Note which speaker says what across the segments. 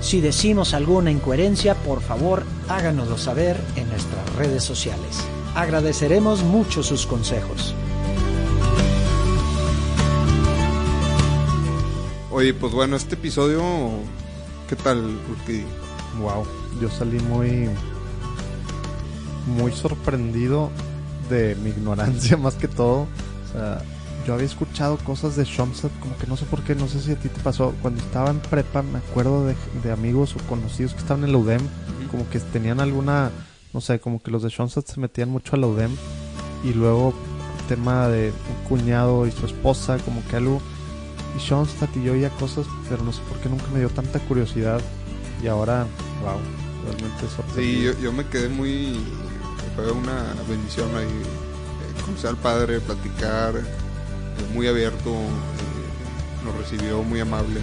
Speaker 1: Si decimos alguna incoherencia, por favor háganoslo saber en nuestras redes sociales. Agradeceremos mucho sus consejos.
Speaker 2: Oye, pues bueno, este episodio, ¿qué tal, Urquidi?
Speaker 3: Wow, yo salí muy, muy sorprendido de mi ignorancia más que todo. O sea, yo había escuchado cosas de Shomsat, como que no sé por qué, no sé si a ti te pasó. Cuando estaba en prepa, me acuerdo de, de amigos o conocidos que estaban en la UDEM, como que tenían alguna, no sé, como que los de Shomsat se metían mucho a la UDEM. Y luego, tema de un cuñado y su esposa, como que algo. Y Shomsat y yo oía cosas, pero no sé por qué nunca me dio tanta curiosidad. Y ahora, wow, realmente sorprendido.
Speaker 2: Sí, yo, yo me quedé muy. Fue una bendición ahí. eh, conocer al padre, platicar, muy abierto, eh, nos recibió muy amable.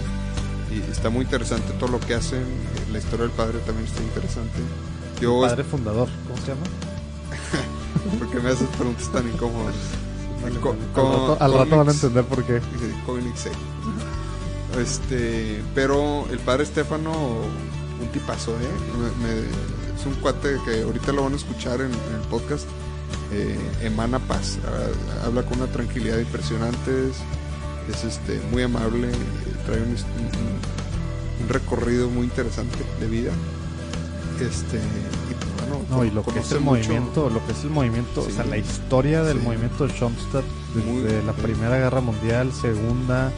Speaker 2: Y está muy interesante todo lo que hacen. eh, La historia del padre también está interesante. Yo,
Speaker 3: Padre fundador, ¿cómo se llama?
Speaker 2: porque me haces preguntas tan incómodas? Co-
Speaker 3: al
Speaker 2: co-
Speaker 3: rato, al rato van a entender por qué.
Speaker 2: Este, pero el padre Estefano, un tipazo, ¿eh? Me- me- es un cuate que ahorita lo van a escuchar en, en el podcast. Eh, emana paz, habla con una tranquilidad impresionante, es, es, este, muy amable, trae un, un- un recorrido muy interesante de vida. Este, y pues, bueno,
Speaker 3: No, y lo que es el
Speaker 2: mucho-
Speaker 3: movimiento, lo que es el movimiento,
Speaker 2: Sí.
Speaker 3: o sea, la historia del
Speaker 2: Sí.
Speaker 3: movimiento de Schoenstatt desde
Speaker 2: Muy-
Speaker 3: la. Primera Guerra Mundial, Segunda,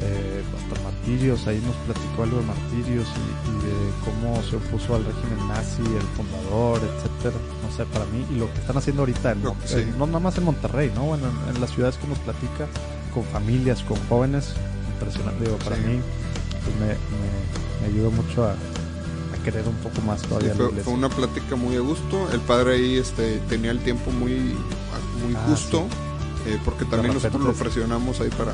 Speaker 3: eh, hasta martirios, ahí nos platicó algo de martirios y, y de cómo se opuso al régimen nazi, el fundador, etcétera. No sé, para mí, y lo que están haciendo ahorita, en
Speaker 2: Lo-
Speaker 3: Mon-
Speaker 2: sí.
Speaker 3: en- no nada más en Monterrey, ¿no? Bueno, en, en las ciudades que nos platica, con familias, con jóvenes, impresionante. Digo, para
Speaker 2: Sí.
Speaker 3: mí, pues me, me, me ayudó mucho a, a querer un poco más todavía
Speaker 2: fue, una plática muy a gusto. El padre ahí este, tenía el tiempo muy, muy
Speaker 3: Ah,
Speaker 2: justo, eh, porque también nosotros lo presionamos ahí para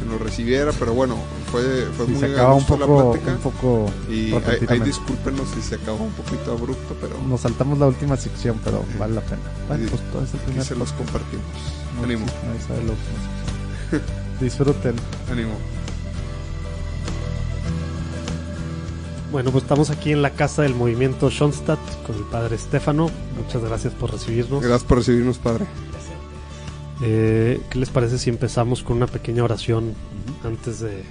Speaker 2: que nos recibiera, pero bueno, fue, fue
Speaker 3: Sí,
Speaker 2: muy
Speaker 3: se acaba un
Speaker 2: gusto
Speaker 3: poco,
Speaker 2: la plática.
Speaker 3: un poco
Speaker 2: y ahí, discúlpenos si se acabó un poquito abrupto, pero
Speaker 3: Nos saltamos la última sección, pero
Speaker 2: Sí.
Speaker 3: vale la pena. Bueno,
Speaker 2: Sí.
Speaker 3: pues todo es el
Speaker 2: aquí
Speaker 3: primer
Speaker 2: se los compartimos.
Speaker 3: No
Speaker 2: Ánimo,
Speaker 3: nadie sabe sección. Disfruten.
Speaker 2: ánimo.
Speaker 4: Bueno, pues estamos aquí en la casa del movimiento Schoenstatt con el padre Estefano. Muchas gracias por recibirnos.
Speaker 2: Gracias por recibirnos, padre.
Speaker 4: Eh, ¿Qué les parece si empezamos con una pequeña oración antes de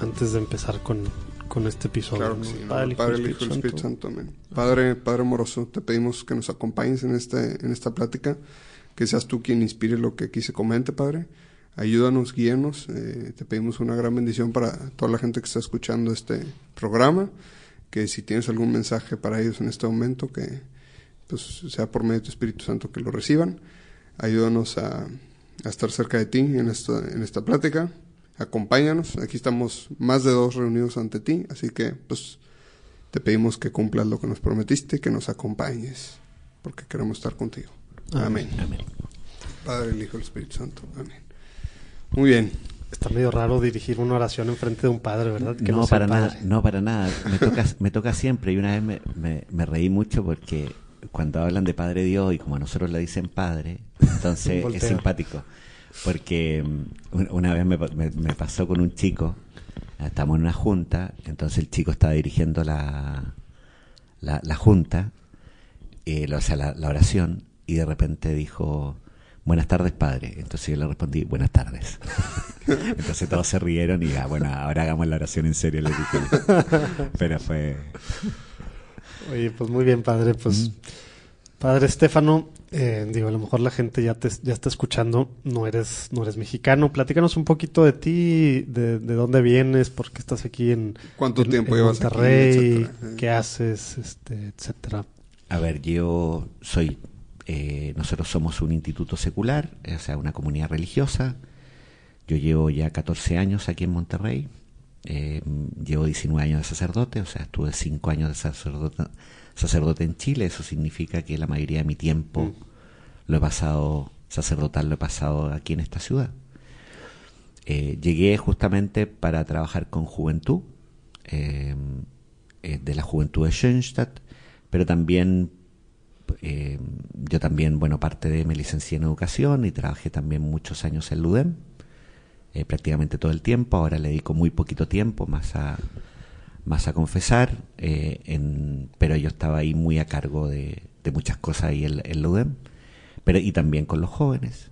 Speaker 4: antes de empezar con, con este episodio?
Speaker 2: Claro
Speaker 4: ¿no?
Speaker 2: que sí. ¿no?
Speaker 4: Padre,
Speaker 2: Padre, Hijo
Speaker 4: Espíritu
Speaker 2: Espíritu
Speaker 4: Santo.
Speaker 2: Santo. Amén. Padre, Padre amoroso, te pedimos que nos acompañes en, este, en esta plática, que seas tú quien inspire lo que aquí se comente, Padre. Ayúdanos, guíanos. eh, te pedimos una gran bendición para toda la gente que está escuchando este programa. Que si tienes algún mensaje para ellos en este momento, que pues, sea por medio de tu Espíritu Santo que lo reciban. Ayúdanos a, a estar cerca de ti en esta, en esta plática. Acompáñanos. Aquí estamos más de dos reunidos ante ti. Así que, pues, te pedimos que cumplas lo que nos prometiste, que nos acompañes, porque queremos estar contigo. Amén.
Speaker 4: Amén.
Speaker 2: Padre, el Hijo y el Espíritu Santo. Amén. Muy bien.
Speaker 4: Está medio raro dirigir una oración enfrente de un padre, ¿verdad? Que
Speaker 5: no, para
Speaker 4: padre.
Speaker 5: nada, no para nada. Me toca, me toca siempre. Y una vez me, me, me reí mucho porque cuando hablan de Padre Dios y como a nosotros le dicen Padre, entonces es simpático. Porque mm, un- una vez me, me- me pasó con un chico, estamos en una junta, entonces el chico estaba dirigiendo la, la, la junta, eh, o sea, la, la oración, y de repente dijo, buenas tardes, padre. Entonces yo le respondí, buenas tardes. Entonces todos se rieron y, ah, bueno, ahora hagamos la oración en serio, le dije. Pero fue...
Speaker 4: Oye, pues muy bien, padre. Pues, padre Estefano, eh, digo, a lo mejor la gente ya te ya está escuchando, no eres, no eres mexicano. Platícanos un poquito de ti, de, de dónde vienes, por qué estás aquí en,
Speaker 2: ¿Cuánto
Speaker 4: en-
Speaker 2: tiempo
Speaker 4: en
Speaker 2: llevas aquí,
Speaker 4: Monterrey, qué haces, este, etcétera.
Speaker 5: A ver, yo soy, eh, nosotros somos un instituto secular, o sea, una comunidad religiosa. Yo llevo ya 14 años aquí en Monterrey. Eh, llevo 19 años de sacerdote, o sea, estuve 5 años de sacerdote, sacerdote en Chile. Eso significa que la mayoría de mi tiempo lo he pasado, sacerdotal lo he pasado aquí en esta ciudad. Eh, llegué justamente para trabajar con juventud, eh, eh, de la juventud de Schoenstatt, pero también eh, yo también, bueno, parte de me licencié en educación y trabajé también muchos años en LUDEM, eh, prácticamente todo el tiempo, ahora le dedico muy poquito tiempo más a, más a confesar, eh, en, pero yo estaba ahí muy a cargo de, de muchas cosas ahí en, en LUDEM, pero y también con los jóvenes.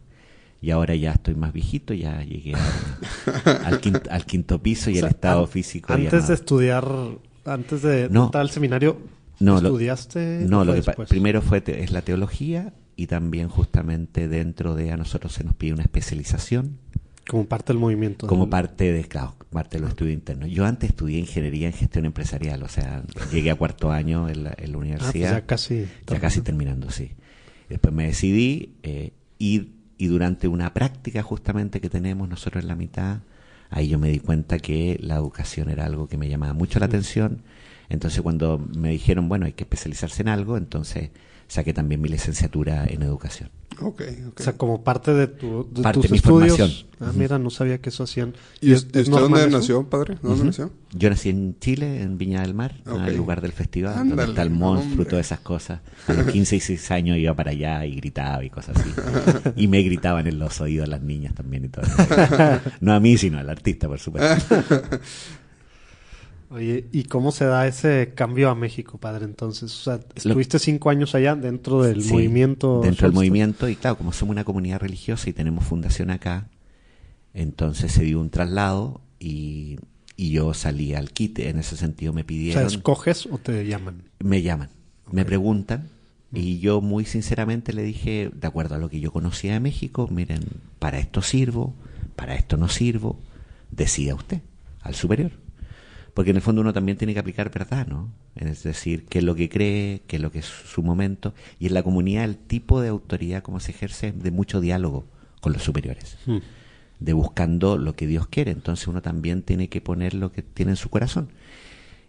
Speaker 5: Y ahora ya estoy más viejito, ya llegué al, al quinto, al quinto piso y
Speaker 4: O sea,
Speaker 5: el estado
Speaker 4: an-
Speaker 5: físico.
Speaker 4: Antes de estudiar, antes de
Speaker 5: No.
Speaker 4: entrar al seminario,
Speaker 5: No, lo-
Speaker 4: ¿estudiaste?
Speaker 5: No, lo que primero fue te- es la teología y también justamente dentro de a nosotros se nos pide una especialización
Speaker 4: Como parte del movimiento.
Speaker 5: como
Speaker 4: del-
Speaker 5: parte de claro, parte de los estudios internos. Yo antes estudié ingeniería en gestión empresarial, o sea, llegué a cuarto año en la, en la
Speaker 4: Ah, pues
Speaker 5: universidad.
Speaker 4: ya casi.
Speaker 5: Ya casi terminando, sí. Después me decidí eh, ir y durante una práctica justamente que tenemos nosotros en la mitad, ahí yo me di cuenta que la educación era algo que me llamaba mucho la atención. Entonces cuando me dijeron, bueno, hay que especializarse en algo, entonces saqué también mi licenciatura en educación.
Speaker 2: Ok, ok.
Speaker 4: O sea, como parte de, tu, de
Speaker 5: Parte
Speaker 4: tus
Speaker 5: de mi
Speaker 4: estudios.
Speaker 5: formación.
Speaker 4: Ah, mira, no sabía que eso hacían.
Speaker 2: ¿Y
Speaker 4: es-
Speaker 2: usted dónde
Speaker 4: eso?
Speaker 2: nació, padre? ¿Dónde nació?
Speaker 5: Yo nací en Chile, en Viña del Mar, en
Speaker 2: Ok.
Speaker 5: el lugar del festival,
Speaker 2: Ándale,
Speaker 5: donde está el monstruo,
Speaker 2: hombre.
Speaker 5: todas esas cosas. A los 15 y 16 años iba para allá y gritaba y cosas así. Y me gritaban en los oídos las niñas también y todo. No a mí, sino al artista, por supuesto.
Speaker 4: Oye, ¿y cómo se da ese cambio a México, padre? Entonces, o sea, estuviste cinco años allá dentro del
Speaker 5: Sí,
Speaker 4: movimiento.
Speaker 5: Dentro del movimiento, y claro, como somos una comunidad religiosa y tenemos fundación acá, entonces se dio un traslado y, y yo salí al quite. En ese sentido me
Speaker 4: O sea,
Speaker 5: pidieron.
Speaker 4: ¿escoges o te llaman?
Speaker 5: me llaman, me preguntan y yo muy sinceramente le dije, de acuerdo a lo que yo conocía de México, miren, para esto sirvo, para esto no sirvo, decida usted, al superior. Porque en el fondo uno también tiene que aplicar verdad, ¿no? Es decir, qué es lo que cree, qué es lo que es su momento. Y en la comunidad el tipo de autoridad como se ejerce es de mucho diálogo con los superiores
Speaker 4: Hmm.
Speaker 5: de buscando lo que Dios quiere. Entonces uno también tiene que poner lo que tiene en su corazón.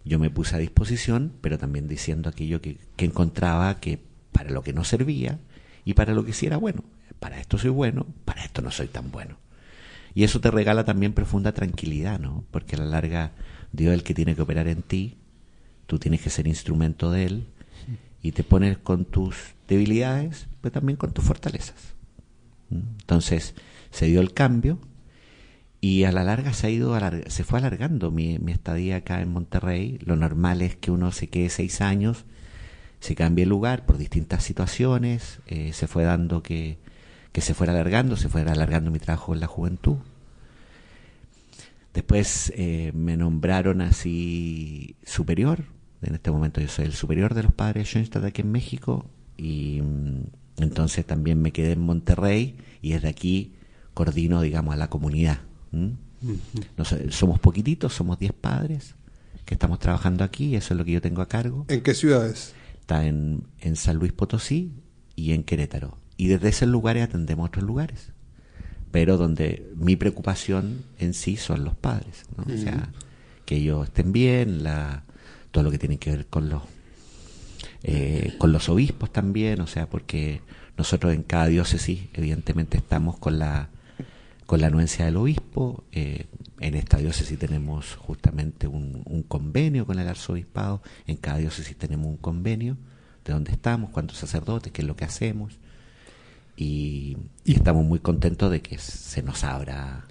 Speaker 5: Yo me puse a disposición, pero también diciendo aquello que, que encontraba que para lo que no servía y para lo que sí era bueno. Para esto soy bueno, para esto no soy tan bueno. Y eso te regala también profunda tranquilidad, ¿no? Porque a la larga Dios es el que tiene que operar en ti, tú tienes que ser instrumento de Él y te pones con tus debilidades, pero también con tus fortalezas. Entonces se dio el cambio y a la larga se ha ido alarg- se fue alargando mi, mi estadía acá en Monterrey. Lo normal es que uno se quede seis años, se cambie el lugar por distintas situaciones, eh, se fue dando que, que se fuera alargando, se fuera alargando mi trabajo en la juventud. Después eh, me nombraron así superior. En este momento yo soy el superior de los padres de Schoenstatt aquí en México. Y mm, entonces también me quedé en Monterrey y desde aquí coordino, digamos, a la comunidad. somos poquititos, somos 10 padres que estamos trabajando aquí, eso es lo que yo tengo a cargo.
Speaker 2: ¿En qué ciudades?
Speaker 5: Está en, en San Luis Potosí y en Querétaro. Y desde esos lugares atendemos otros lugares. Pero donde mi preocupación en sí son los padres. ¿no? O sea, que ellos estén bien, la, todo lo que tiene que ver con los, eh, con los obispos también. O sea, porque nosotros en cada diócesis, evidentemente, estamos con la, con la anuencia del obispo. eh, en esta diócesis tenemos justamente un, un convenio con el arzobispado. En cada diócesis tenemos un convenio de dónde estamos, cuántos sacerdotes, qué es lo que hacemos. Y, y estamos muy contentos de que se nos abra.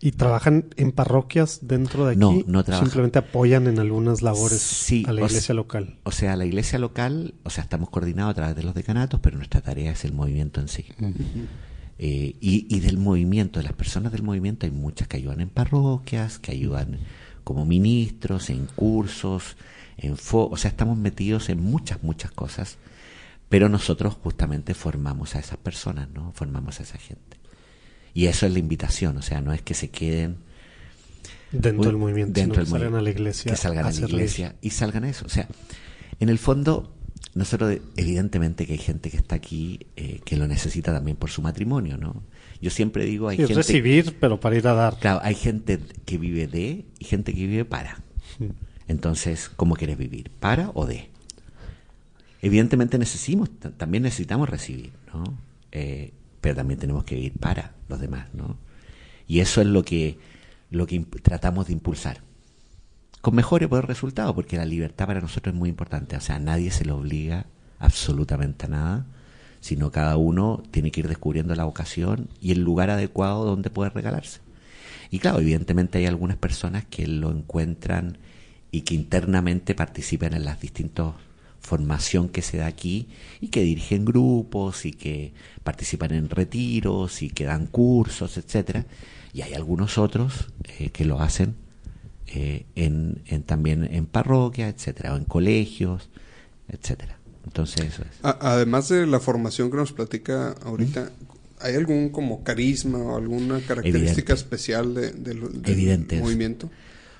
Speaker 4: ¿Y trabajan en parroquias dentro de aquí?
Speaker 5: No, no trabajan.
Speaker 4: Simplemente apoyan en algunas labores
Speaker 5: Sí,
Speaker 4: a la
Speaker 5: o
Speaker 4: iglesia
Speaker 5: sea-
Speaker 4: local.
Speaker 5: O sea, la iglesia local, o sea, estamos coordinados a través de los decanatos, pero nuestra tarea es el movimiento en sí. Eh, y, y del movimiento, de las personas del movimiento, hay muchas que ayudan en parroquias, que ayudan como ministros, en cursos, en fo o sea, estamos metidos en muchas, muchas cosas, Pero nosotros justamente formamos a esas personas, ¿no? Formamos a esa gente. Y eso es la invitación, o sea, no es que se queden
Speaker 4: dentro del movimiento,
Speaker 5: dentro del
Speaker 4: que salgan a la iglesia,
Speaker 5: que salgan a la iglesia y salgan a eso. O sea, en el fondo, nosotros evidentemente que hay gente que está aquí eh, que lo necesita también por su matrimonio, ¿no? Yo siempre digo, hay gente...
Speaker 4: recibir, pero para ir a dar.
Speaker 5: Claro, hay gente que vive de y gente que vive para. Entonces, ¿cómo quieres vivir? ¿Para o de? Evidentemente necesitamos, también necesitamos recibir, ¿no? Eh, pero también tenemos que vivir para los demás, ¿no? Y eso es lo que, lo que tratamos de impulsar. Con mejores resultados, porque la libertad para nosotros es muy importante. O sea, nadie se le obliga absolutamente a nada, sino cada uno tiene que ir descubriendo la vocación y el lugar adecuado donde puede regalarse. Y claro, evidentemente hay algunas personas que lo encuentran y que internamente participan en las distintas formación que se da aquí y que dirigen grupos y que participan en retiros y que dan cursos, etcétera. Y hay algunos otros eh, que lo hacen eh, en, en también en parroquias, etcétera, o en colegios, etcétera. Entonces eso es.
Speaker 2: Además de la formación que nos platica ahorita, ¿hay algún como carisma o alguna característica
Speaker 5: Evidente.
Speaker 2: especial de, del- del
Speaker 5: Evidente es.
Speaker 2: movimiento?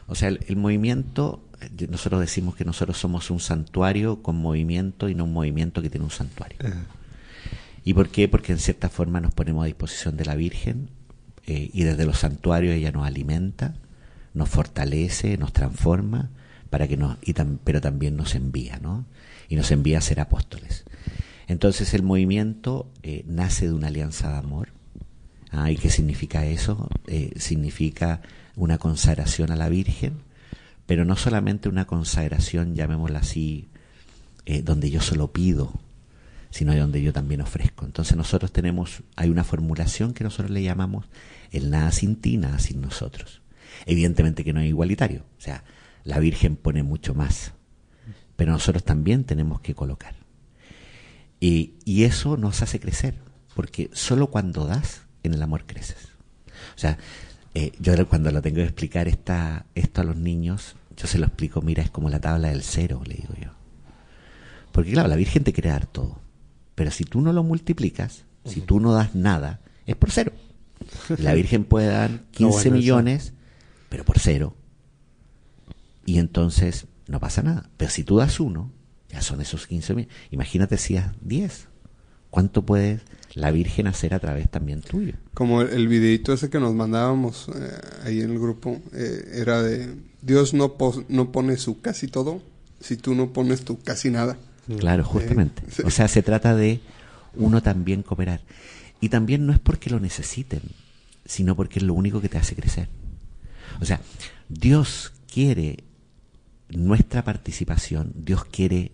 Speaker 5: O sea, el, el movimiento, nosotros decimos que nosotros somos un santuario con movimiento y no un movimiento que tiene un santuario. ¿Y por qué? Porque en cierta forma nos ponemos a disposición de la Virgen eh, y desde los santuarios ella nos alimenta, nos fortalece, nos transforma, para que nos, y tam- pero también nos envía, ¿no? Y nos envía a ser apóstoles. Entonces el movimiento eh, nace de una alianza de amor. Ah, ¿Y qué significa eso? Eh, significa una consagración a la Virgen, pero no solamente una consagración, llamémosla así, eh, donde yo solo pido, sino donde yo también ofrezco. Entonces nosotros tenemos, hay una formulación que nosotros le llamamos el nada sin ti, nada sin nosotros. Evidentemente que no es igualitario, o sea, la Virgen pone mucho más, pero nosotros también tenemos que colocar. Y, y eso nos hace crecer, porque solo cuando das, en el amor creces. O sea, eh, yo cuando lo tengo que explicar esta, esto a los niños, yo se lo explico, mira, es como la tabla del cero, le digo yo. Porque claro, la Virgen te quiere dar todo, pero si tú no lo multiplicas, si tú no das nada, es por cero. La Virgen puede dar 15
Speaker 4: bueno eso.
Speaker 5: millones, pero por cero. Y entonces no pasa nada. Pero si tú das uno, ya son esos 15 mil. Imagínate si das 10. ¿Cuánto puede la Virgen hacer a través también tuyo?
Speaker 2: Como el, el videito ese que nos mandábamos eh, ahí en el grupo, eh, era de Dios no, pos- no pone su casi todo si tú no pones tu casi nada.
Speaker 5: Claro, justamente. O sea, se trata de uno también cooperar. Y también no es porque lo necesiten, sino porque es lo único que te hace crecer. O sea, Dios quiere nuestra participación, Dios quiere,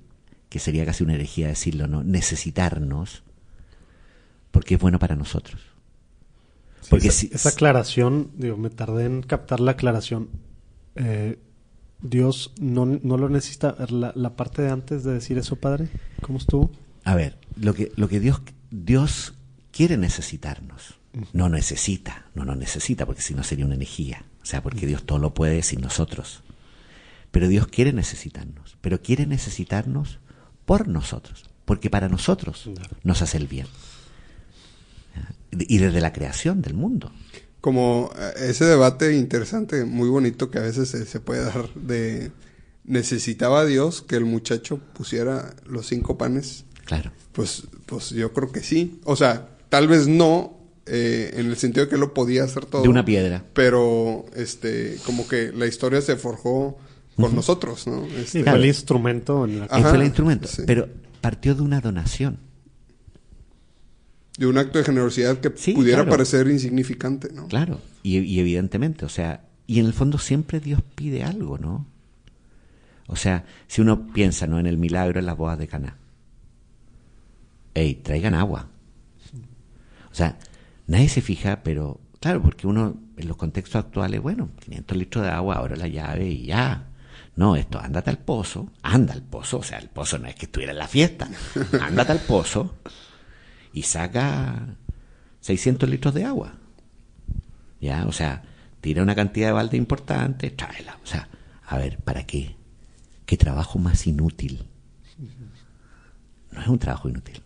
Speaker 5: que sería casi una herejía decirlo, ¿no? Necesitarnos, porque es bueno para nosotros. Porque
Speaker 4: esa,
Speaker 5: si-
Speaker 4: esa aclaración, digo, me tardé en captar la aclaración. Eh, Dios no, no lo necesita. La, la parte de antes de decir eso, padre, ¿cómo estuvo?
Speaker 5: A ver, lo que, lo que Dios, Dios quiere necesitarnos. No necesita, no nos necesita, porque si no sería una energía. O sea, porque Dios todo lo puede sin nosotros. Pero Dios quiere necesitarnos. Pero quiere necesitarnos por nosotros. Porque para nosotros nos hace el bien. Y desde la creación del mundo.
Speaker 2: Como eh, ese debate interesante, muy bonito que a veces se, se puede dar de necesitaba Dios que el muchacho pusiera los cinco panes.
Speaker 5: Claro.
Speaker 2: Pues, pues yo creo que sí. O sea, tal vez no eh, en el sentido de que lo podía hacer todo.
Speaker 5: De una piedra.
Speaker 2: Pero, este, como que la historia se forjó con nosotros, ¿no? Este,
Speaker 4: fue el instrumento en la
Speaker 5: Él
Speaker 2: Ajá,
Speaker 5: fue el instrumento.
Speaker 2: sí.
Speaker 5: Pero partió de una donación.
Speaker 2: De un acto de generosidad que
Speaker 5: Sí,
Speaker 2: pudiera
Speaker 5: claro.
Speaker 2: parecer insignificante, ¿no?
Speaker 5: Claro, y, y evidentemente, o sea, y en el fondo siempre Dios pide algo, ¿no? O sea, si uno piensa, ¿no? En el milagro en las bodas de Caná. Ey, traigan agua. O sea, nadie se fija, pero claro, porque uno en los contextos actuales, bueno, 500 litros de agua, ahora la llave y ya. No, esto, ándate al pozo, anda al pozo, o sea, el pozo no es que estuviera en la fiesta, ándate al pozo y saca 600 litros de agua. ¿Ya? O sea, tira una cantidad de balde importante, tráela. O sea, a ver, ¿para qué? ¿Qué trabajo más inútil? no es un trabajo inútil.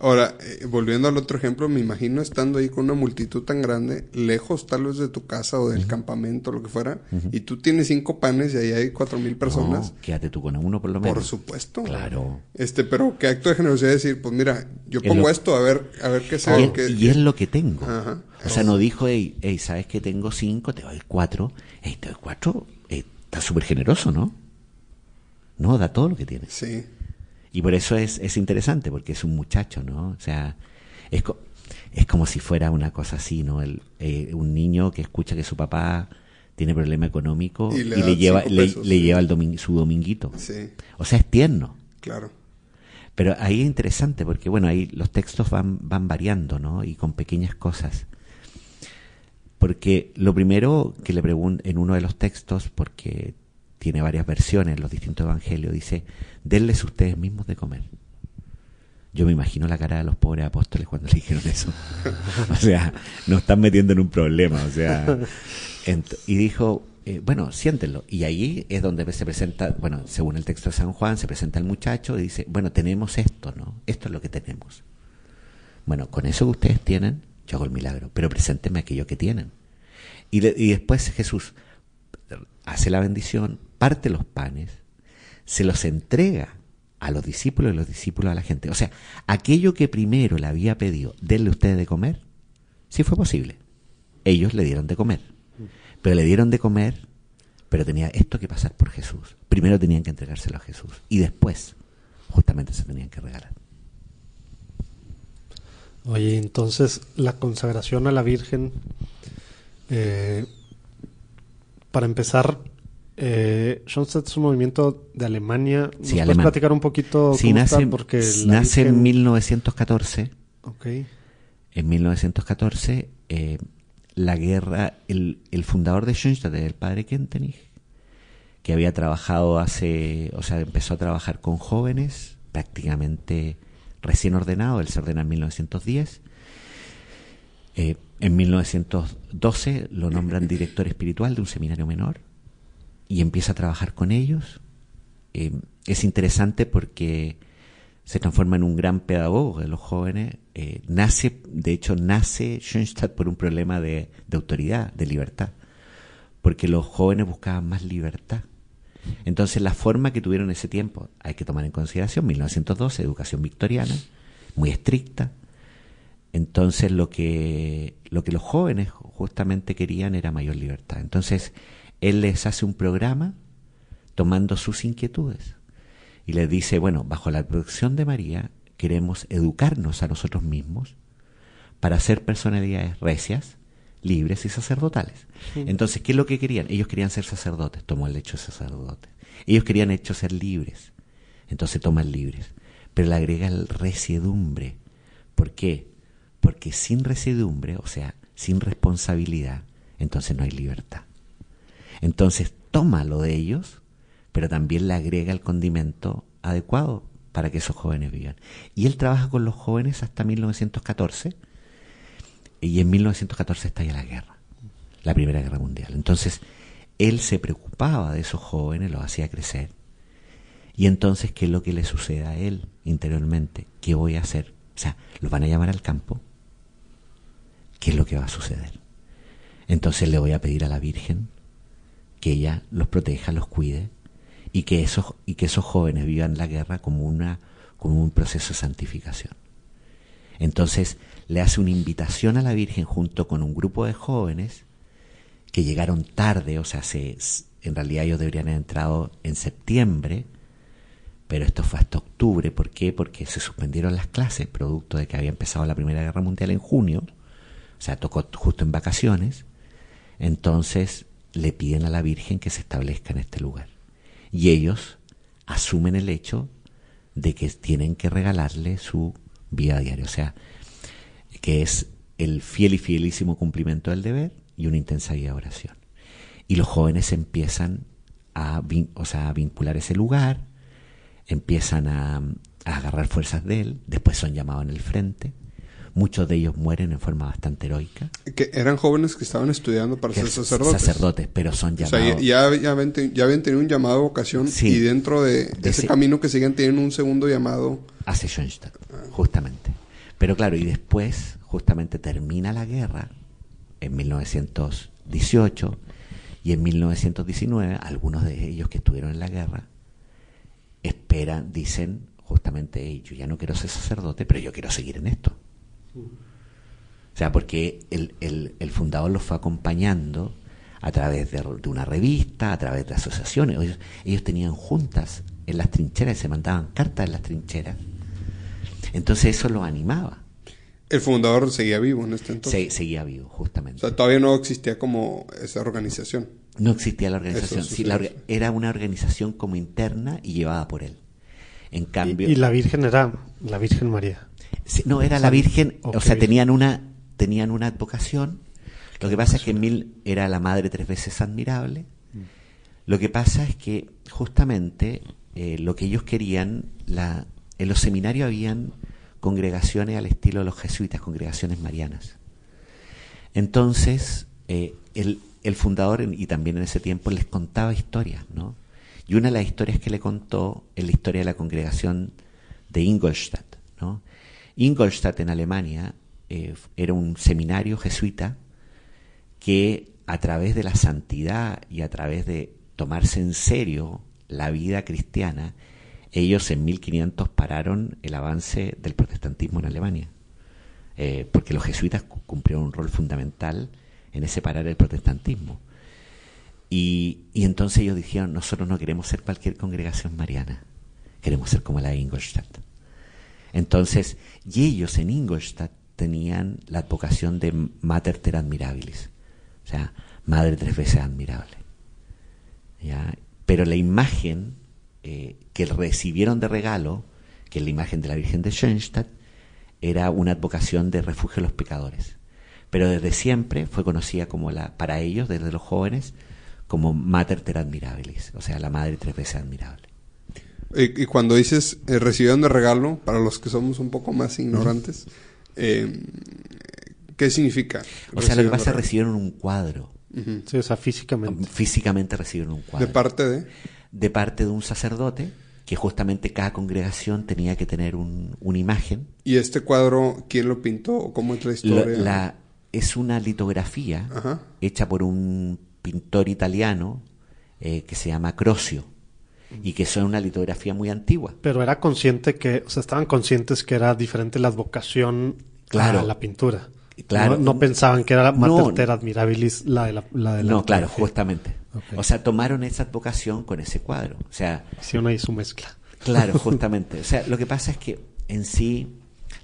Speaker 2: Ahora, eh, volviendo al otro ejemplo, me imagino estando ahí con una multitud tan grande, lejos tal vez de tu casa o del campamento, lo que fuera, y tú tienes cinco panes y ahí hay cuatro mil personas.
Speaker 5: No, quédate tú con uno por lo menos.
Speaker 2: Por supuesto.
Speaker 5: Claro.
Speaker 2: Este, pero qué acto de generosidad decir, pues mira, yo
Speaker 5: Es
Speaker 2: pongo
Speaker 5: lo-
Speaker 2: esto a ver, a ver qué se
Speaker 5: Y,
Speaker 2: qué-
Speaker 5: y es lo que tengo.
Speaker 2: Ajá.
Speaker 5: O sea, no dijo, hey, hey, sabes que tengo cinco, te doy cuatro. Hey, te doy cuatro, eh, está súper generoso, ¿no? No, da todo lo que tienes.
Speaker 2: Sí.
Speaker 5: Y por eso es, es interesante, porque es un muchacho, ¿no? O sea, es, co- es como si fuera una cosa así, ¿no? El, eh, un niño que escucha que su papá tiene problema económico
Speaker 2: Y
Speaker 5: y
Speaker 2: le
Speaker 5: lleva, le, lleva el su dominguito.
Speaker 2: Sí,
Speaker 5: O sea, es tierno.
Speaker 2: claro.
Speaker 5: Pero ahí es interesante porque, bueno, ahí los textos van, van variando, ¿no? Y con pequeñas cosas. Porque lo primero que le pregunto en uno de los textos, porque tiene varias versiones los distintos evangelios, dice, denles ustedes mismos de comer. Yo me imagino la cara de los pobres apóstoles cuando le dijeron eso. o sea, nos están metiendo en un problema. O sea, y dijo, eh, bueno, siéntenlo. Y ahí es donde se presenta, bueno, según el texto de San Juan, se presenta el muchacho y dice, bueno, tenemos esto, ¿no? Esto es lo que tenemos. Bueno, con eso que ustedes tienen, yo hago el milagro, pero preséntenme aquello que tienen. Y después Jesús hace la bendición, parte los panes, se los entrega a los discípulos y los discípulos a la gente. O sea, aquello que primero le había pedido, denle ustedes de comer, sí fue posible. Ellos le dieron de comer. Pero le dieron de comer, pero tenía esto que pasar por Jesús. Primero tenían que entregárselo a Jesús y después justamente se tenían que regalar.
Speaker 4: Oye, entonces la consagración a la Virgen, eh, para empezar, eh, Schoenstatt es un movimiento de Alemania. ¿Nos
Speaker 5: Sí,
Speaker 4: puedes
Speaker 5: alemán.
Speaker 4: platicar un poquito
Speaker 5: Sí,
Speaker 4: cómo
Speaker 5: nace,
Speaker 4: está? Porque
Speaker 5: nace
Speaker 4: Virgen-
Speaker 5: en 1914.
Speaker 4: Ok.
Speaker 5: En 1914, eh, la guerra, el, el fundador de Schoenstatt, el padre Kentenich, que había trabajado hace, o sea, empezó a trabajar con jóvenes, prácticamente recién ordenado, él se ordena en 1910. Eh, en 1912 lo nombran director espiritual de un seminario menor y empieza a trabajar con ellos. Eh, es interesante porque se transforma en un gran pedagogo de los jóvenes. Eh, nace, de hecho, nace Schoenstatt por un problema de, de autoridad, de libertad, porque los jóvenes buscaban más libertad. Entonces, la forma que tuvieron ese tiempo, hay que tomar en consideración, 1912, educación victoriana, muy estricta. Entonces, lo que, lo que los jóvenes justamente querían era mayor libertad. Entonces, él les hace un programa tomando sus inquietudes y les dice, bueno, bajo la protección de María queremos educarnos a nosotros mismos para ser personalidades recias, libres y sacerdotales. Entonces, ¿qué es lo que querían? Ellos querían ser sacerdotes, tomó el hecho de sacerdotes. Ellos querían hecho ser libres, entonces toman libres. Pero le agrega el resiedumbre. ¿Por qué? Porque sin resiedumbre, o sea, sin responsabilidad, entonces no hay libertad. Entonces toma lo de ellos, pero también le agrega el condimento adecuado para que esos jóvenes vivan. Y él trabaja con los jóvenes hasta 1914 y en 1914 estalla la guerra, la Primera Guerra Mundial. Entonces él se preocupaba de esos jóvenes, los hacía crecer. Y entonces, ¿qué es lo que le sucede a él interiormente? ¿Qué voy a hacer? O sea, ¿los van a llamar al campo? ¿Qué es lo que va a suceder? Entonces le voy a pedir a la Virgen que ella los proteja, los cuide y que esos, y que esos jóvenes vivan la guerra como, una, como un proceso de santificación. Entonces le hace una invitación a la Virgen junto con un grupo de jóvenes que llegaron tarde, o sea, se, en realidad ellos deberían haber entrado en septiembre, pero esto fue hasta octubre. ¿Por qué? Porque se suspendieron las clases, producto de que había empezado la Primera Guerra Mundial en junio, o sea, tocó justo en vacaciones. Entonces le piden a la Virgen que se establezca en este lugar. Y ellos asumen el hecho de que tienen que regalarle su vida diaria, o sea, que es el fiel y fielísimo cumplimiento del deber y una intensa vida de oración. Y los jóvenes empiezan a, o sea, a vincular ese lugar, empiezan a, a agarrar fuerzas de él, después son llamados en el frente, Muchos de ellos mueren en forma bastante heroica.
Speaker 2: Que eran jóvenes que estaban estudiando para
Speaker 5: que
Speaker 2: ser sacerdotes.
Speaker 5: sacerdotes, pero son
Speaker 2: O sea,
Speaker 5: llamados.
Speaker 2: ya, ya, habían, ya habían tenido un llamado a vocación
Speaker 5: Sí.
Speaker 2: y dentro de,
Speaker 5: De
Speaker 2: ese
Speaker 5: ese-
Speaker 2: camino que siguen tienen un segundo llamado.
Speaker 5: hace Schoenstatt, justamente. Pero claro, y después, justamente termina la guerra en 1918 y en 1919, algunos de ellos que estuvieron en la guerra esperan, dicen justamente, "Ey, yo ya no quiero ser sacerdote, pero yo quiero seguir en esto. O sea, porque el, el- el fundador los fue acompañando a través de, de una revista, a través de asociaciones. Ellos, ellos tenían juntas en las trincheras, se mandaban cartas en las trincheras. Entonces eso los animaba.
Speaker 2: El fundador seguía vivo en este entonces.
Speaker 5: Se- seguía vivo,
Speaker 2: O
Speaker 5: justamente.
Speaker 2: sea, todavía no existía como esa organización.
Speaker 5: No existía la organización. Sí, la era una organización como interna y llevada por él. En cambio,
Speaker 4: Y, y la Virgen era la Virgen María.
Speaker 5: Sí, no, era la Virgen, o sea, tenían una, tenían una advocación. Lo que pasa es que Mil era la madre tres veces admirable. Lo que pasa es que justamente eh, lo que ellos querían, la, en los seminarios habían congregaciones al estilo de los jesuitas, congregaciones marianas. Entonces, eh, el, el fundador, y también en ese tiempo, les contaba historias, ¿no? Y una de las historias que le contó es la historia de la congregación de Ingolstadt, ¿no? Ingolstadt en Alemania eh, era un seminario jesuita que a través de la santidad y a través de tomarse en serio la vida cristiana, ellos en 1500 pararon el avance del protestantismo en Alemania. Eh, porque los jesuitas cu- cumplieron un rol fundamental en ese parar el protestantismo. Y, y entonces ellos dijeron, nosotros no queremos ser cualquier congregación mariana, queremos ser como la de Ingolstadt. Entonces, y ellos en Ingolstadt tenían la advocación de Mater ter admirabilis, o sea, Madre tres veces admirable. Pero la imagen eh, que recibieron de regalo, que es la imagen de la Virgen de Schoenstatt, era una advocación de refugio a los pecadores. Pero desde siempre fue conocida como la, para ellos, desde los jóvenes, como Mater ter admirabilis, o sea, la Madre tres veces admirable.
Speaker 2: Y, y cuando dices eh, recibieron de regalo, para los que somos un poco más ignorantes, eh, ¿qué significa?
Speaker 5: O sea, lo que pasa es recibieron un cuadro.
Speaker 4: Sí, o sea, físicamente.
Speaker 5: Físicamente recibieron un cuadro.
Speaker 2: De parte de...
Speaker 5: de parte de un sacerdote, que justamente cada congregación tenía que tener un, una imagen.
Speaker 2: ¿Y este cuadro quién lo pintó o cómo es la historia?
Speaker 5: la- es una litografía
Speaker 2: Ajá.
Speaker 5: hecha por un pintor italiano eh, que se llama Crosio y que es una litografía muy antigua.
Speaker 4: Pero era consciente que, o sea, estaban conscientes que era diferente la advocación
Speaker 5: Claro.
Speaker 4: a la pintura.
Speaker 5: Claro.
Speaker 4: No, no pensaban que era
Speaker 5: No.
Speaker 4: Mater ter admirabilis la de la, la de la
Speaker 5: No, claro, justamente. O sea, tomaron esa advocación con ese cuadro. O sea,
Speaker 4: Hicieron ahí su mezcla.
Speaker 5: claro, justamente. O sea, lo que pasa es que en sí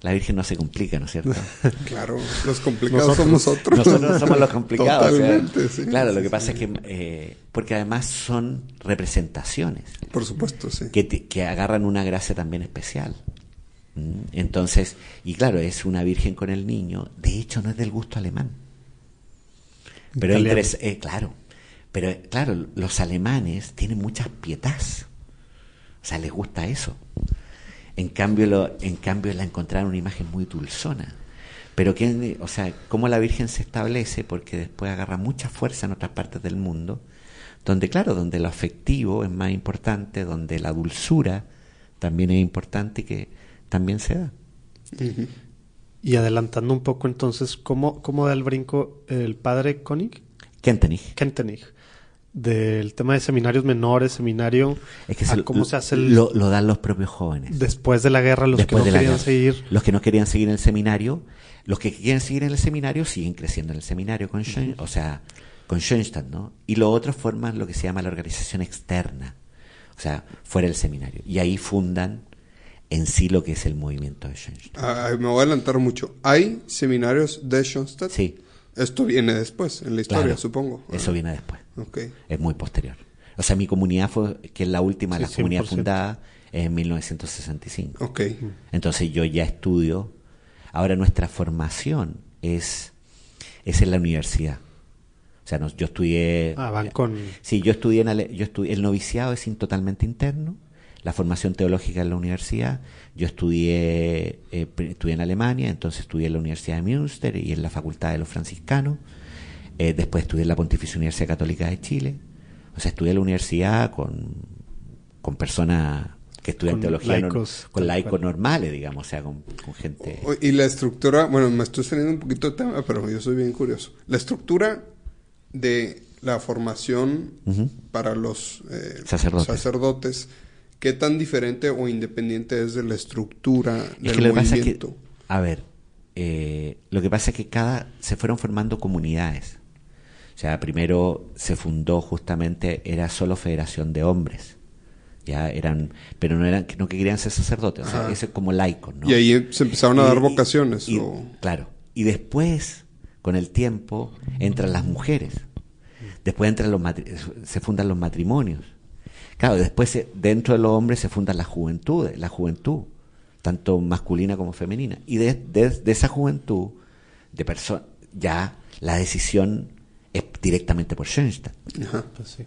Speaker 5: la Virgen no se complica, ¿no es cierto?
Speaker 2: Claro, los complicados
Speaker 4: Nosotros-
Speaker 2: somos nosotros.
Speaker 5: Nosotros somos los complicados. o sea,
Speaker 2: Totalmente, sí.
Speaker 5: Claro, lo que
Speaker 2: sí.
Speaker 5: pasa es que, eh, porque además son representaciones
Speaker 2: Por supuesto, sí.
Speaker 5: que, te- que agarran una gracia también especial. ¿Mm? Entonces, y claro, es una virgen con el niño, de hecho no es del gusto alemán. Pero eh, claro, pero claro, los alemanes tienen muchas pietas. O sea, les gusta eso. En cambio, lo, en cambio la encontraron una imagen muy dulzona. Pero que, o sea, cómo la Virgen se establece, porque después agarra mucha fuerza en otras partes del mundo, donde, claro, donde lo afectivo es más importante, donde la dulzura también es importante y que también se da.
Speaker 4: Y adelantando un poco entonces, ¿cómo, cómo da el brinco el padre Koenig?
Speaker 5: Kentenich.
Speaker 4: Kentenich. Del tema de seminarios menores, seminario,
Speaker 5: Es que
Speaker 4: a
Speaker 5: se lo-
Speaker 4: cómo se hace el,
Speaker 5: lo, lo dan los propios jóvenes.
Speaker 4: después de la guerra, los
Speaker 5: Después
Speaker 4: que no querían seguir.
Speaker 5: Los que no querían seguir en el seminario, los que quieren seguir en el seminario siguen creciendo en el seminario con Schoen- o sea, con Schoenstatt, ¿no? Y los otros forman lo que se llama la organización externa, o sea, fuera del seminario. Y ahí fundan en sí lo que es el movimiento de Schoenstatt.
Speaker 2: Ah, me voy a adelantar mucho. ¿Hay seminarios de Schoenstatt?
Speaker 5: Sí,
Speaker 2: Esto viene después, en la historia,
Speaker 5: claro.
Speaker 2: supongo.
Speaker 5: Eso
Speaker 2: Ah,
Speaker 5: viene después.
Speaker 2: Ok.
Speaker 5: Es muy posterior. O sea, mi comunidad fue, que es la última de
Speaker 4: Sí,
Speaker 5: las comunidades
Speaker 4: 100%.
Speaker 5: fundadas en 1965.
Speaker 2: Ok.
Speaker 5: Entonces yo ya estudio. Ahora nuestra formación es, es en la universidad. O sea, nos- yo estudié...
Speaker 4: Ah, van con...
Speaker 5: Sí, yo estudié, en Ale- yo estudié, el noviciado es in- totalmente interno, la formación teológica en la universidad. Yo estudié, eh, estudié en Alemania, entonces estudié en la Universidad de Münster y en la Facultad de los Franciscanos. Eh, después estudié en la Pontificia Universidad Católica de Chile. O sea, estudié en la universidad con, con personas que estudian
Speaker 4: Con
Speaker 5: teología,
Speaker 4: laicos,
Speaker 5: con laicos normales, digamos, o sea, con, con gente...
Speaker 2: Y la estructura, bueno, me estoy saliendo un poquito de tema, pero yo soy bien curioso. La estructura de la formación para los eh,
Speaker 5: Sacerdotes.
Speaker 2: sacerdotes, ¿qué tan diferente o independiente es de la estructura
Speaker 5: Es
Speaker 2: del
Speaker 5: que lo que,
Speaker 2: movimiento?
Speaker 5: a ver, eh, lo que pasa es que cada se fueron formando comunidades. O sea, primero se fundó justamente era solo Federación de Hombres. Ya eran, pero no eran, no que querían ser sacerdotes, o sea,
Speaker 2: Ajá.
Speaker 5: ese es como laicos, ¿no?
Speaker 2: Y ahí se empezaron a
Speaker 5: Y-
Speaker 2: dar vocaciones.
Speaker 5: y-
Speaker 2: o-
Speaker 5: Claro. Y después, con el tiempo, entran las mujeres. Después entran los se fundan los matrimonios. Claro, después se- dentro de los hombres se fundan las juventudes, la juventud, tanto masculina como femenina. Y de, de- de esa juventud, de personas, ya la decisión es directamente por Schoenstatt.
Speaker 2: Ajá.
Speaker 4: Pues sí.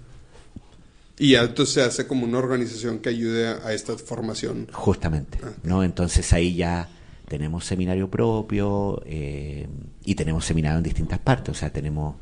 Speaker 2: Y ya entonces se hace como una organización que ayude a, a esta formación.
Speaker 5: Justamente, ¿no? Entonces ahí ya tenemos seminario propio eh, y tenemos seminarios en distintas partes, o sea, tenemos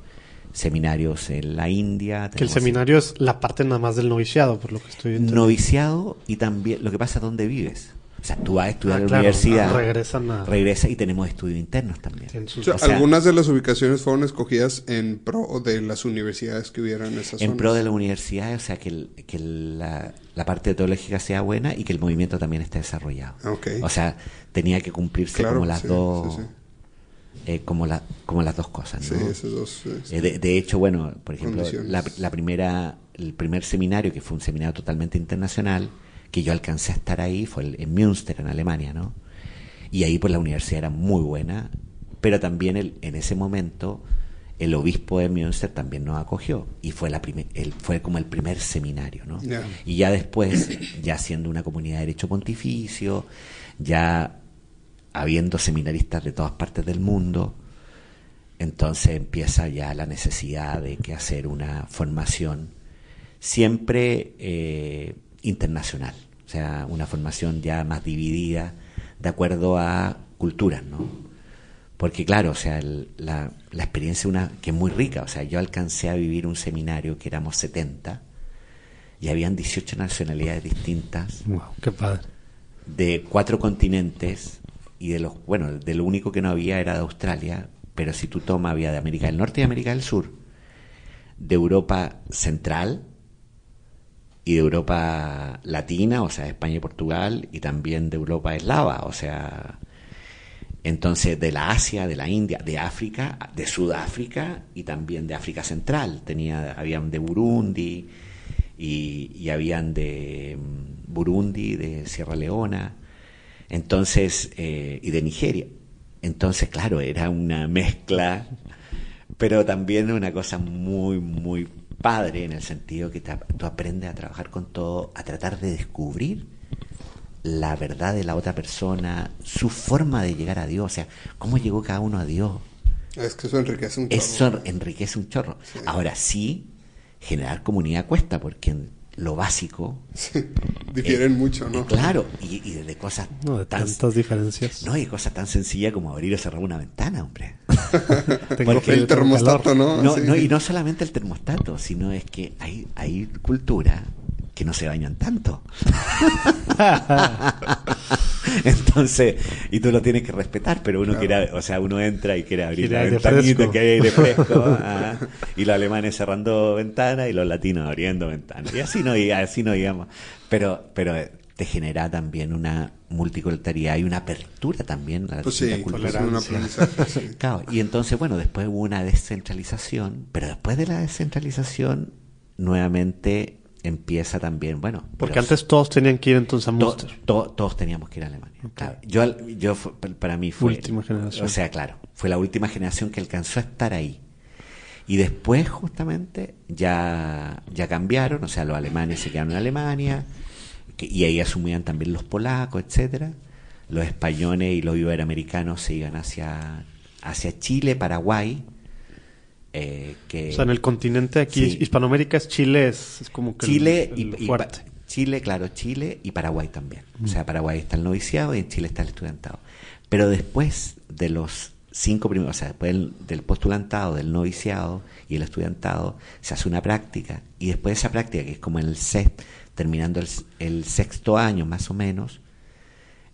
Speaker 5: seminarios en la India.
Speaker 4: Que el seminario es la parte nada más del noviciado, por lo que estoy entendiendo.
Speaker 5: noviciado y también lo que pasa es dónde vives. O sea, tú vas a estudiar
Speaker 4: Ah,
Speaker 5: en la
Speaker 4: claro.
Speaker 5: universidad,
Speaker 4: Ah, regresan a-
Speaker 5: regresa y tenemos estudios internos también.
Speaker 2: O sea,
Speaker 5: O sea-
Speaker 2: algunas de las ubicaciones fueron escogidas en pro de las universidades que hubieran en esas
Speaker 5: En
Speaker 2: zonas.
Speaker 5: pro de la universidad, o sea, que, el- que la, la parte teológica sea buena y que el movimiento también esté desarrollado.
Speaker 2: Ah, ok.
Speaker 5: O sea, tenía que cumplirse
Speaker 2: Claro,
Speaker 5: como las
Speaker 2: sí,
Speaker 5: dos
Speaker 2: sí, sí.
Speaker 5: eh, como, la, como las dos cosas.
Speaker 2: Sí,
Speaker 5: ¿no?
Speaker 2: esas dos.
Speaker 5: Eh, de, de hecho, bueno, por ejemplo, la, la primera, el primer seminario, que fue un seminario totalmente internacional, que yo alcancé a estar ahí, fue en Münster, en Alemania, ¿no? Y ahí pues la universidad era muy buena, pero también el, en ese momento el obispo de Münster también nos acogió y fue la primer, el, fue como el primer seminario, ¿no? Y ya después, ya siendo una comunidad de derecho pontificio, ya habiendo seminaristas de todas partes del mundo, entonces empieza ya la necesidad de que hacer una formación siempre eh, internacional, o sea, una formación ya más dividida de acuerdo a culturas, ¿no? Porque claro, o sea, el- la, la experiencia una que es muy rica, o sea, yo alcancé a vivir un seminario que éramos 70 y habían 18 nacionalidades distintas
Speaker 4: Wow, qué padre.
Speaker 5: de cuatro continentes y de los bueno de lo único que no había era de Australia pero si tú tomas había de América del Norte y América del Sur de Europa Central y de Europa Latina o sea España y Portugal y también de Europa Eslava o sea entonces de la Asia de la India de África de Sudáfrica y también de África Central tenía habían de Burundi y, habían de mm, Burundi, de Sierra Leona, entonces, eh, y de Nigeria. Entonces, claro, era una mezcla, pero también una cosa muy, muy padre en el sentido que te- tú aprendes a trabajar con todo, a tratar de descubrir la verdad de la otra persona, su forma de llegar a Dios, o sea, cómo llegó cada uno a Dios.
Speaker 2: Es que eso enriquece un chorro.
Speaker 5: Eso enriquece un chorro. Ahora sí, generar comunidad cuesta, porque en lo básico.
Speaker 2: Sí, difieren
Speaker 5: eh,
Speaker 2: mucho, ¿no?
Speaker 5: eh, claro, y, y de cosas
Speaker 4: No, de
Speaker 5: tan.
Speaker 4: tantas diferencias.
Speaker 5: No, y cosas tan sencillas como abrir o cerrar una ventana, hombre.
Speaker 4: Tengo
Speaker 5: porque
Speaker 2: el termostato. ¿no?
Speaker 5: No,
Speaker 2: Sí.
Speaker 5: no, y no solamente el termostato, sino es que hay, hay cultura que no se bañan tanto. Entonces, y tú lo tienes que respetar, pero uno
Speaker 2: Claro.
Speaker 5: quiere, o sea, uno entra y quiere abrir la ventanita, que hay aire fresco, ah, y los alemanes cerrando ventanas y los latinos abriendo ventanas. Y así no, y así no digamos. Pero, pero te genera también una multiculturalidad y una apertura también a la
Speaker 2: Pues un sí.
Speaker 5: Claro, y entonces, bueno, después hubo una descentralización, pero después de la descentralización, nuevamente empieza también, bueno.
Speaker 4: Porque
Speaker 5: los-
Speaker 4: antes todos tenían que ir entonces a Munster.
Speaker 5: to- todos teníamos que ir a Alemania. Claro, yo, yo para mí fue.
Speaker 4: Última generación.
Speaker 5: O sea, claro, fue la última generación que alcanzó a estar ahí. Y después, justamente, ya, ya cambiaron, o sea, los alemanes se quedaron en Alemania, que- y ahí asumían también los polacos, etcétera. Los españoles y los iberoamericanos se iban hacia, hacia Chile, Paraguay. Eh, que
Speaker 4: O sea, en el continente aquí,
Speaker 5: Sí.
Speaker 4: Hispanoamérica es Chile, es, es como que
Speaker 5: Chile
Speaker 4: el
Speaker 5: y, y
Speaker 4: fuerte.
Speaker 5: pa- Chile, claro, Chile y Paraguay también. O sea, Paraguay está el noviciado y en Chile está el estudiantado. Pero después de los cinco primeros, o sea, después del, del postulantado, del noviciado y el estudiantado, se hace una práctica. Y después de esa práctica, que es como en el sexto, terminando el, el sexto año más o menos,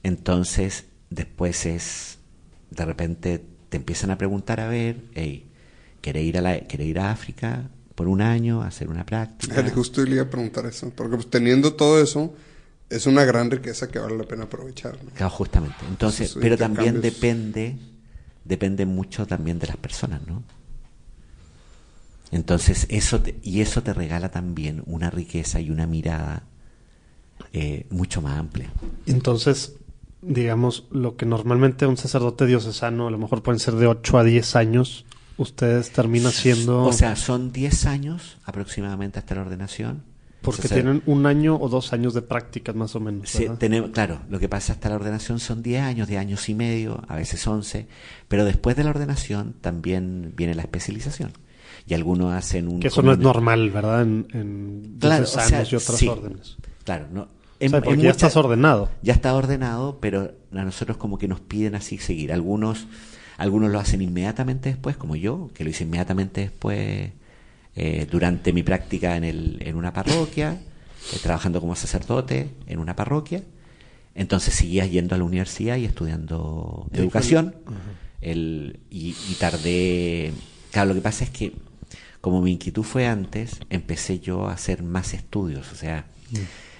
Speaker 5: entonces después es, de repente te empiezan a preguntar, a ver, hey, ¿querés ir a, la, ¿querés ir a África por un año a hacer una práctica?
Speaker 2: Justo le iba a preguntar eso, porque pues, teniendo todo eso, es una gran riqueza que vale la pena aprovechar. ¿no?
Speaker 5: Claro, justamente. Entonces, pero también depende, depende mucho también de las personas, ¿no? Entonces, eso te- y eso te regala también una riqueza y una mirada eh, mucho más amplia.
Speaker 4: Entonces, digamos, lo que normalmente un sacerdote diocesano, a lo mejor pueden ser de 8 a 10 años, ustedes terminan siendo...
Speaker 5: O sea, son 10 años aproximadamente hasta la ordenación.
Speaker 4: porque
Speaker 5: O sea,
Speaker 4: tienen un año o dos años de prácticas más o menos.
Speaker 5: Sí, tenemos, claro, lo que pasa hasta la ordenación son 10 años, 10 años y medio, a veces 11, pero después de la ordenación también viene la especialización. Y algunos hacen un...
Speaker 4: que eso no es normal, ¿verdad? En, en
Speaker 5: Claro, o sea,
Speaker 4: y otras
Speaker 5: sí.
Speaker 4: órdenes.
Speaker 5: Claro, no.
Speaker 4: O
Speaker 5: en-
Speaker 4: sea,
Speaker 5: en
Speaker 4: porque ya
Speaker 5: muchas-
Speaker 4: estás ordenado.
Speaker 5: ya está ordenado, pero a nosotros como que nos piden así seguir. Algunos, algunos lo hacen inmediatamente después, como yo, que lo hice inmediatamente después eh, durante mi práctica en, el, en una parroquia, eh, trabajando como sacerdote en una parroquia. Entonces seguía yendo a la universidad y estudiando
Speaker 4: Y
Speaker 5: educación. El, y, y tardé. Claro, lo que pasa es que, como mi inquietud fue antes, empecé yo a hacer más estudios. O sea,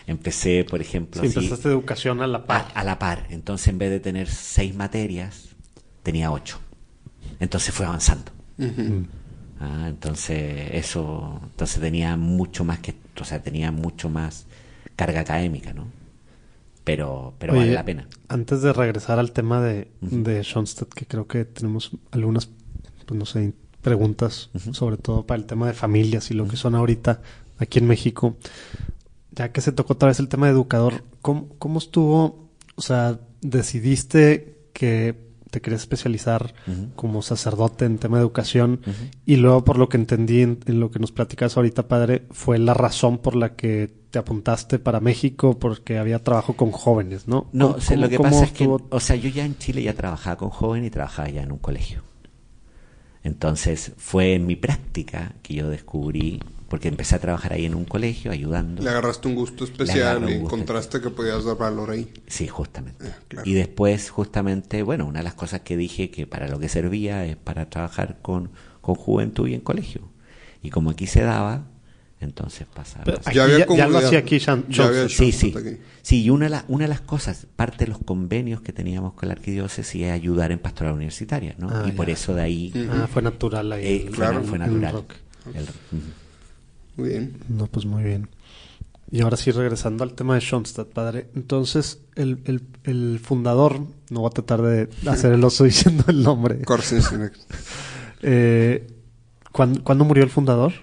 Speaker 5: empecé, por ejemplo,
Speaker 4: Sí,
Speaker 5: así-
Speaker 4: empezaste educación a la
Speaker 5: a,
Speaker 4: par.
Speaker 5: a la par. Entonces, en vez de tener seis materias, tenía ocho. Entonces fue avanzando.
Speaker 2: Ujú.
Speaker 5: Ah, entonces, eso, entonces tenía mucho más que, o sea, tenía mucho más carga académica, ¿no? Pero, pero vale la pena.
Speaker 4: Antes de regresar al tema de, de Schoenstatt, que creo que tenemos algunas, pues no sé, preguntas, sobre todo para el tema de familias y lo que son ahorita aquí en México. Ya que se tocó otra vez el tema de educador, ¿cómo, cómo estuvo? O sea, decidiste que te querías especializar como sacerdote en tema de educación y luego por lo que entendí en, en lo que nos platicas ahorita, padre, fue la razón por la que te apuntaste para México porque había trabajo con jóvenes, ¿no?
Speaker 5: No,
Speaker 4: ¿Cómo-
Speaker 5: o sea, lo que pasa es que, o sea, yo ya en Chile ya trabajaba con jóvenes y trabajaba ya en un colegio. Entonces, fue en mi práctica que yo descubrí, porque empecé a trabajar ahí en un colegio, ayudando.
Speaker 2: Le agarraste un gusto especial y
Speaker 5: un gusto
Speaker 2: encontraste que podías dar valor ahí.
Speaker 5: Sí, justamente.
Speaker 2: Ah, claro.
Speaker 5: Y después, justamente, bueno, una de las cosas que dije que para lo que servía es para trabajar con, con juventud y en colegio. Y como aquí se daba, entonces pasa.
Speaker 4: Pero
Speaker 5: pasa.
Speaker 4: aquí ya, ya lo hacía aquí Shan-
Speaker 2: Ya.
Speaker 5: Sí, sí.
Speaker 2: Aquí.
Speaker 5: Sí, y una de, la- una de las cosas, parte de los convenios que teníamos con la arquidiócesis es ayudar en pastoral universitaria, ¿no?
Speaker 4: Ah,
Speaker 5: y por
Speaker 4: ya.
Speaker 5: eso de ahí
Speaker 4: Ah, fue natural ahí.
Speaker 5: eh, fue,
Speaker 2: claro.
Speaker 5: fue
Speaker 4: el
Speaker 5: natural.
Speaker 4: rock.
Speaker 5: El- ujú.
Speaker 2: Muy bien.
Speaker 4: No, pues muy bien. Y ahora sí, regresando al tema de Schoenstatt, padre. Entonces, el, el, el fundador, no voy a tratar de hacer el oso diciendo el nombre.
Speaker 2: Corsen,
Speaker 4: Eh, ¿cuándo, cuándo murió el fundador?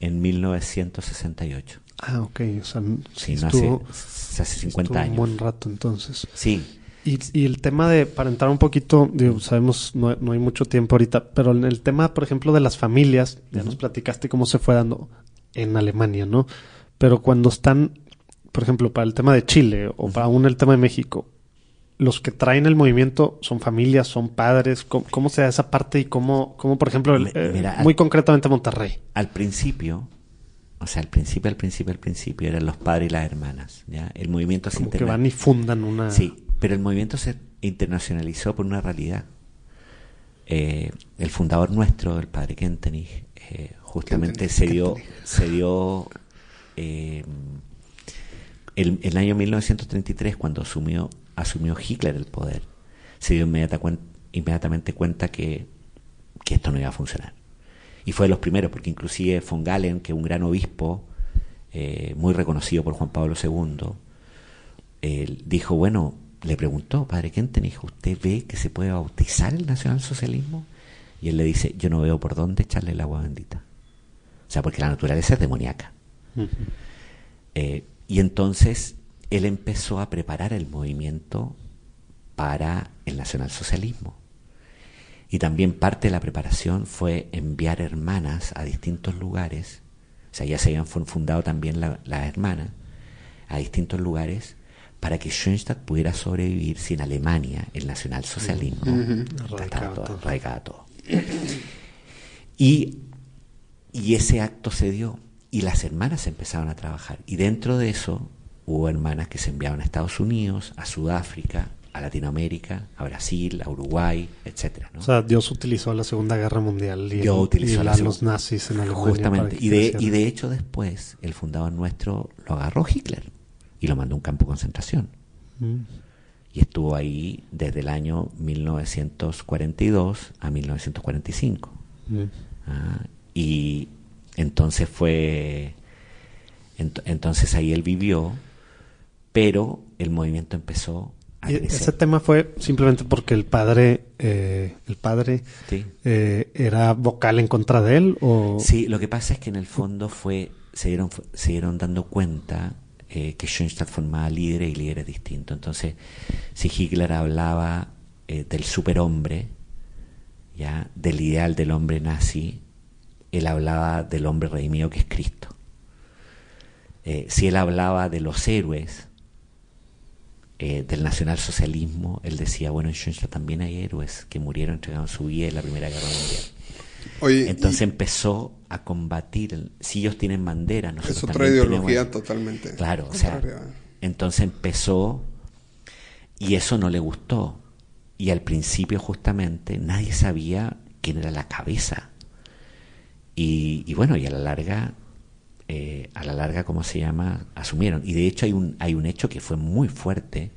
Speaker 5: En 1968.
Speaker 4: Ah, ok. O sea, sí
Speaker 5: Sí, no
Speaker 4: estuvo,
Speaker 5: hace, hace 50
Speaker 4: estuvo
Speaker 5: años.
Speaker 4: un buen rato entonces.
Speaker 5: Sí,
Speaker 4: Y, y el tema de, para entrar un poquito, digo, sabemos, no, no hay mucho tiempo ahorita, pero en el tema, por ejemplo, de las familias, ya nos platicaste cómo se fue dando en Alemania, ¿no? Pero cuando están, por ejemplo, para el tema de Chile o para aún el tema de México, los que traen el movimiento son familias, son padres, ¿cómo, cómo se da esa parte y cómo, cómo por ejemplo, el- eh,
Speaker 5: mira,
Speaker 4: muy
Speaker 5: al-
Speaker 4: concretamente Monterrey?
Speaker 5: al principio, o sea, al principio, al principio, al principio, eran los padres y las hermanas, ¿ya? El movimiento se
Speaker 4: Como que van y fundan una...
Speaker 5: Sí, pero el movimiento se internacionalizó por una realidad. Eh, el fundador nuestro, el padre Kentenich, eh, justamente se dio, se dio eh, el, el año 1933, cuando asumió, asumió Hitler el poder, se dio inmediata cuen- inmediatamente cuenta que, que esto no iba a funcionar. Y fue de los primeros, porque inclusive von Galen, que un gran obispo, eh, muy reconocido por Juan Pablo II, él dijo, bueno, le preguntó, padre Kentenich, ¿usted ve que se puede bautizar el nacionalsocialismo? Y él le dice, yo no veo por dónde echarle el agua bendita. O sea, porque la naturaleza es demoníaca. Eh, y entonces él empezó a preparar el movimiento para el nacionalsocialismo. Y también parte de la preparación fue enviar hermanas a distintos lugares. O sea, ya se habían fun- fundado también la- las hermanas. a distintos lugares para que Schoenstatt pudiera sobrevivir si en Alemania el nacionalsocialismo todo, arraigaba todo. Y, y ese acto se dio y las hermanas empezaron a trabajar. Y dentro de eso hubo hermanas que se enviaban a Estados Unidos, a Sudáfrica, a Latinoamérica, a Brasil, a Uruguay, etcétera.
Speaker 4: O sea, Dios utilizó la Segunda Guerra Mundial y,
Speaker 5: Dios utilizó
Speaker 4: a los nazis en Alemania.
Speaker 5: Justamente. Y de, y de hecho después el fundador nuestro lo agarró Hitler y lo mandó a un campo de concentración. Mm. Y estuvo ahí desde el año 1942 a 1945. Mm. Ah, y entonces fue... entonces ahí él vivió, pero el movimiento empezó
Speaker 4: ese tema fue simplemente porque el padre, eh, el padre eh, era vocal en contra de él o
Speaker 5: sí, lo que pasa es que en el fondo fue se dieron se dieron dando cuenta eh, que Schoenstatt formaba líderes y líderes distintos. Entonces, si Hitler hablaba del superhombre, ya del ideal del hombre nazi, él hablaba del hombre redimido que es Cristo. si él hablaba de los héroes, eh, del nacionalsocialismo, él decía, bueno, en Schoenstatt también hay héroes que murieron entregando su vida en la Primera Guerra Mundial. Entonces empezó a combatir, si ellos tienen bandera,
Speaker 2: nosotros Es otra ideología totalmente.
Speaker 5: Claro, o sea, entonces empezó y eso no le gustó. Y al principio justamente nadie sabía quién era la cabeza. Y, y bueno, y a la larga eh, a la larga, ¿cómo se llama?, asumieron. Y de hecho hay un, hay un hecho que fue muy fuerte,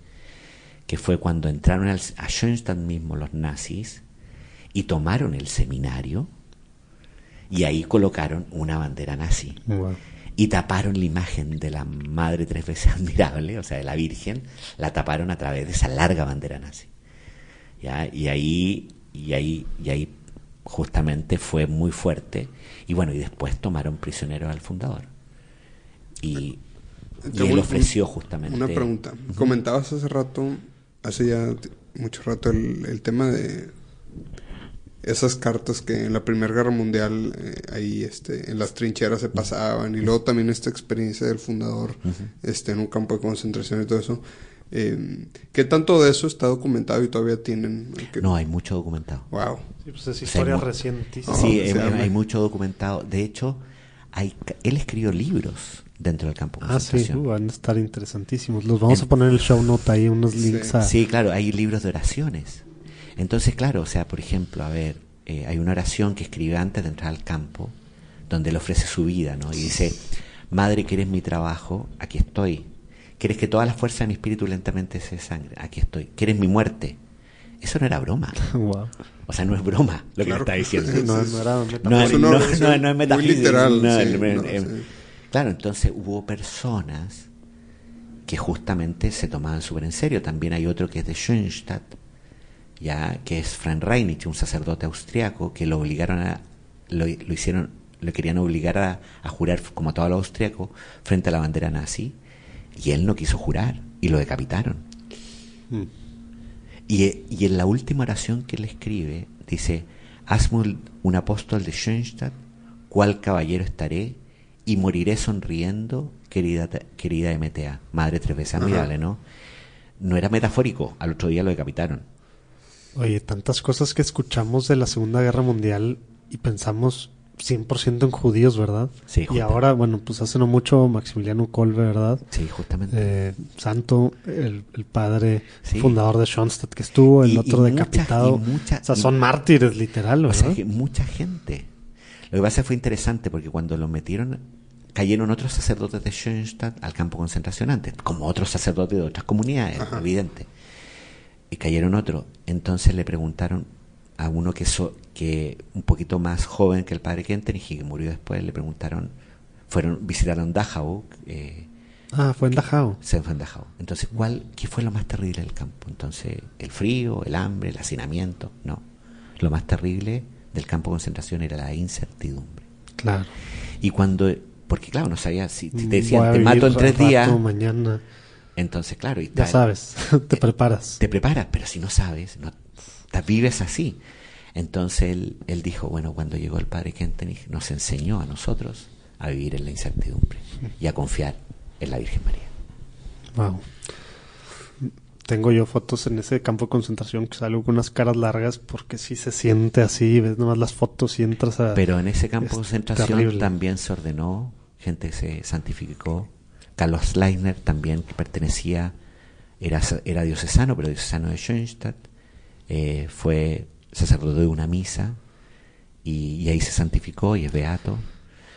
Speaker 5: que fue cuando entraron a Schoenstatt mismo los nazis y tomaron el seminario y ahí colocaron una bandera nazi. Y taparon la imagen de la Madre tres veces admirable, o sea, de la Virgen, la taparon a través de esa larga bandera nazi. ¿Ya? Y ahí, y ahí, y ahí justamente fue muy fuerte. Y bueno, y después tomaron prisionero al fundador. Y, él ofreció justamente.
Speaker 2: Una pregunta. Comentabas hace rato, hace ya mucho rato, el, tema de esas cartas que en la Primera Guerra Mundial eh, ahí este, en las trincheras se pasaban y luego también esta experiencia del fundador este, en un campo de concentración y todo eso. Eh, ¿Qué tanto de eso está documentado y todavía tienen?
Speaker 5: No, hay mucho documentado.
Speaker 2: Wow.
Speaker 4: Sí, pues es historia reciente.
Speaker 5: sí, hay, mucho documentado. De hecho, hay, él escribió libros dentro del campo.
Speaker 4: Ah, sí, uh, van a estar interesantísimos. Los vamos a poner en el show note ahí, unos links a...
Speaker 5: Sí, claro, hay libros de oraciones. Entonces, claro, o sea, por ejemplo, a ver, eh, hay una oración que escribe antes de entrar al campo, donde él ofrece su vida, ¿no? Y dice, Madre, que eres mi trabajo, aquí estoy ¿Quieres que todas las fuerzas de mi espíritu lentamente se sangre? Aquí estoy. ¿Quieres mi muerte? Eso no era broma. O sea, no es broma lo que está diciendo.
Speaker 4: no, no, era
Speaker 5: no, no, no, es metafísico. Claro, entonces hubo personas que justamente se tomaban súper en serio. También hay otro que es de Schoenstatt, ya que es Frank Reinich, un sacerdote austriaco, que lo obligaron a, lo, lo hicieron, lo querían obligar a, a jurar como todo lo austriaco frente a la bandera nazi y él no quiso jurar y lo decapitaron. Hmm. Y, y, en la última oración que él escribe, dice, hazme un apóstol de Schoenstatt, cual caballero estaré y moriré sonriendo, querida, querida MTA. Madre tres veces admirable, ¿no? No era metafórico, al otro día lo decapitaron.
Speaker 4: Oye, tantas cosas que escuchamos de la Segunda Guerra Mundial y pensamos 100% en judíos, ¿verdad?
Speaker 5: Sí,
Speaker 4: Y ahora, bueno, pues hace no mucho Maximiliano Kolbe, ¿verdad?
Speaker 5: Sí, justamente.
Speaker 4: Eh, santo, el, padre fundador de Schoenstatt que estuvo, el otro decapitado. o sea, son mártires, literal, ¿verdad? O sea,
Speaker 5: que mucha gente. Lo que pasa fue interesante porque cuando lo metieron, cayeron otros sacerdotes de Schoenstatt al campo antes, como otros sacerdotes de otras comunidades, evidente. Y cayeron otros. Entonces le preguntaron, a uno que, so, que un poquito más joven que el padre Kentenich y que murió después, le preguntaron, fueron, visitaron Dachau. Eh,
Speaker 4: ah, fue en Dachau.
Speaker 5: Se fue en Dachau. Entonces, ¿cuál, ¿qué fue lo más terrible del campo? Entonces, el frío, el hambre, el hacinamiento, no. Lo más terrible del campo de concentración era la incertidumbre.
Speaker 4: Claro.
Speaker 5: Y cuando, porque claro, no sabía si, te decían, te mato en tres días.
Speaker 4: mañana.
Speaker 5: Entonces, claro. Y
Speaker 4: ya sabes, te preparas.
Speaker 5: Te preparas, pero si no sabes, no, vives así. Entonces él, él dijo, bueno, cuando llegó el padre Kentenich nos enseñó a nosotros a vivir en la incertidumbre y a confiar en la Virgen María.
Speaker 4: Wow. Tengo yo fotos en ese campo de concentración que salgo con unas caras largas porque sí se siente así, ves nomás las fotos y entras a...
Speaker 5: Pero en ese campo de concentración
Speaker 4: terrible.
Speaker 5: también se ordenó, gente se santificó. Carlos Leitner también, que pertenecía, era, era diocesano, pero diocesano de Schoenstatt, eh, fue sacerdote de una misa y, y ahí se santificó y es beato.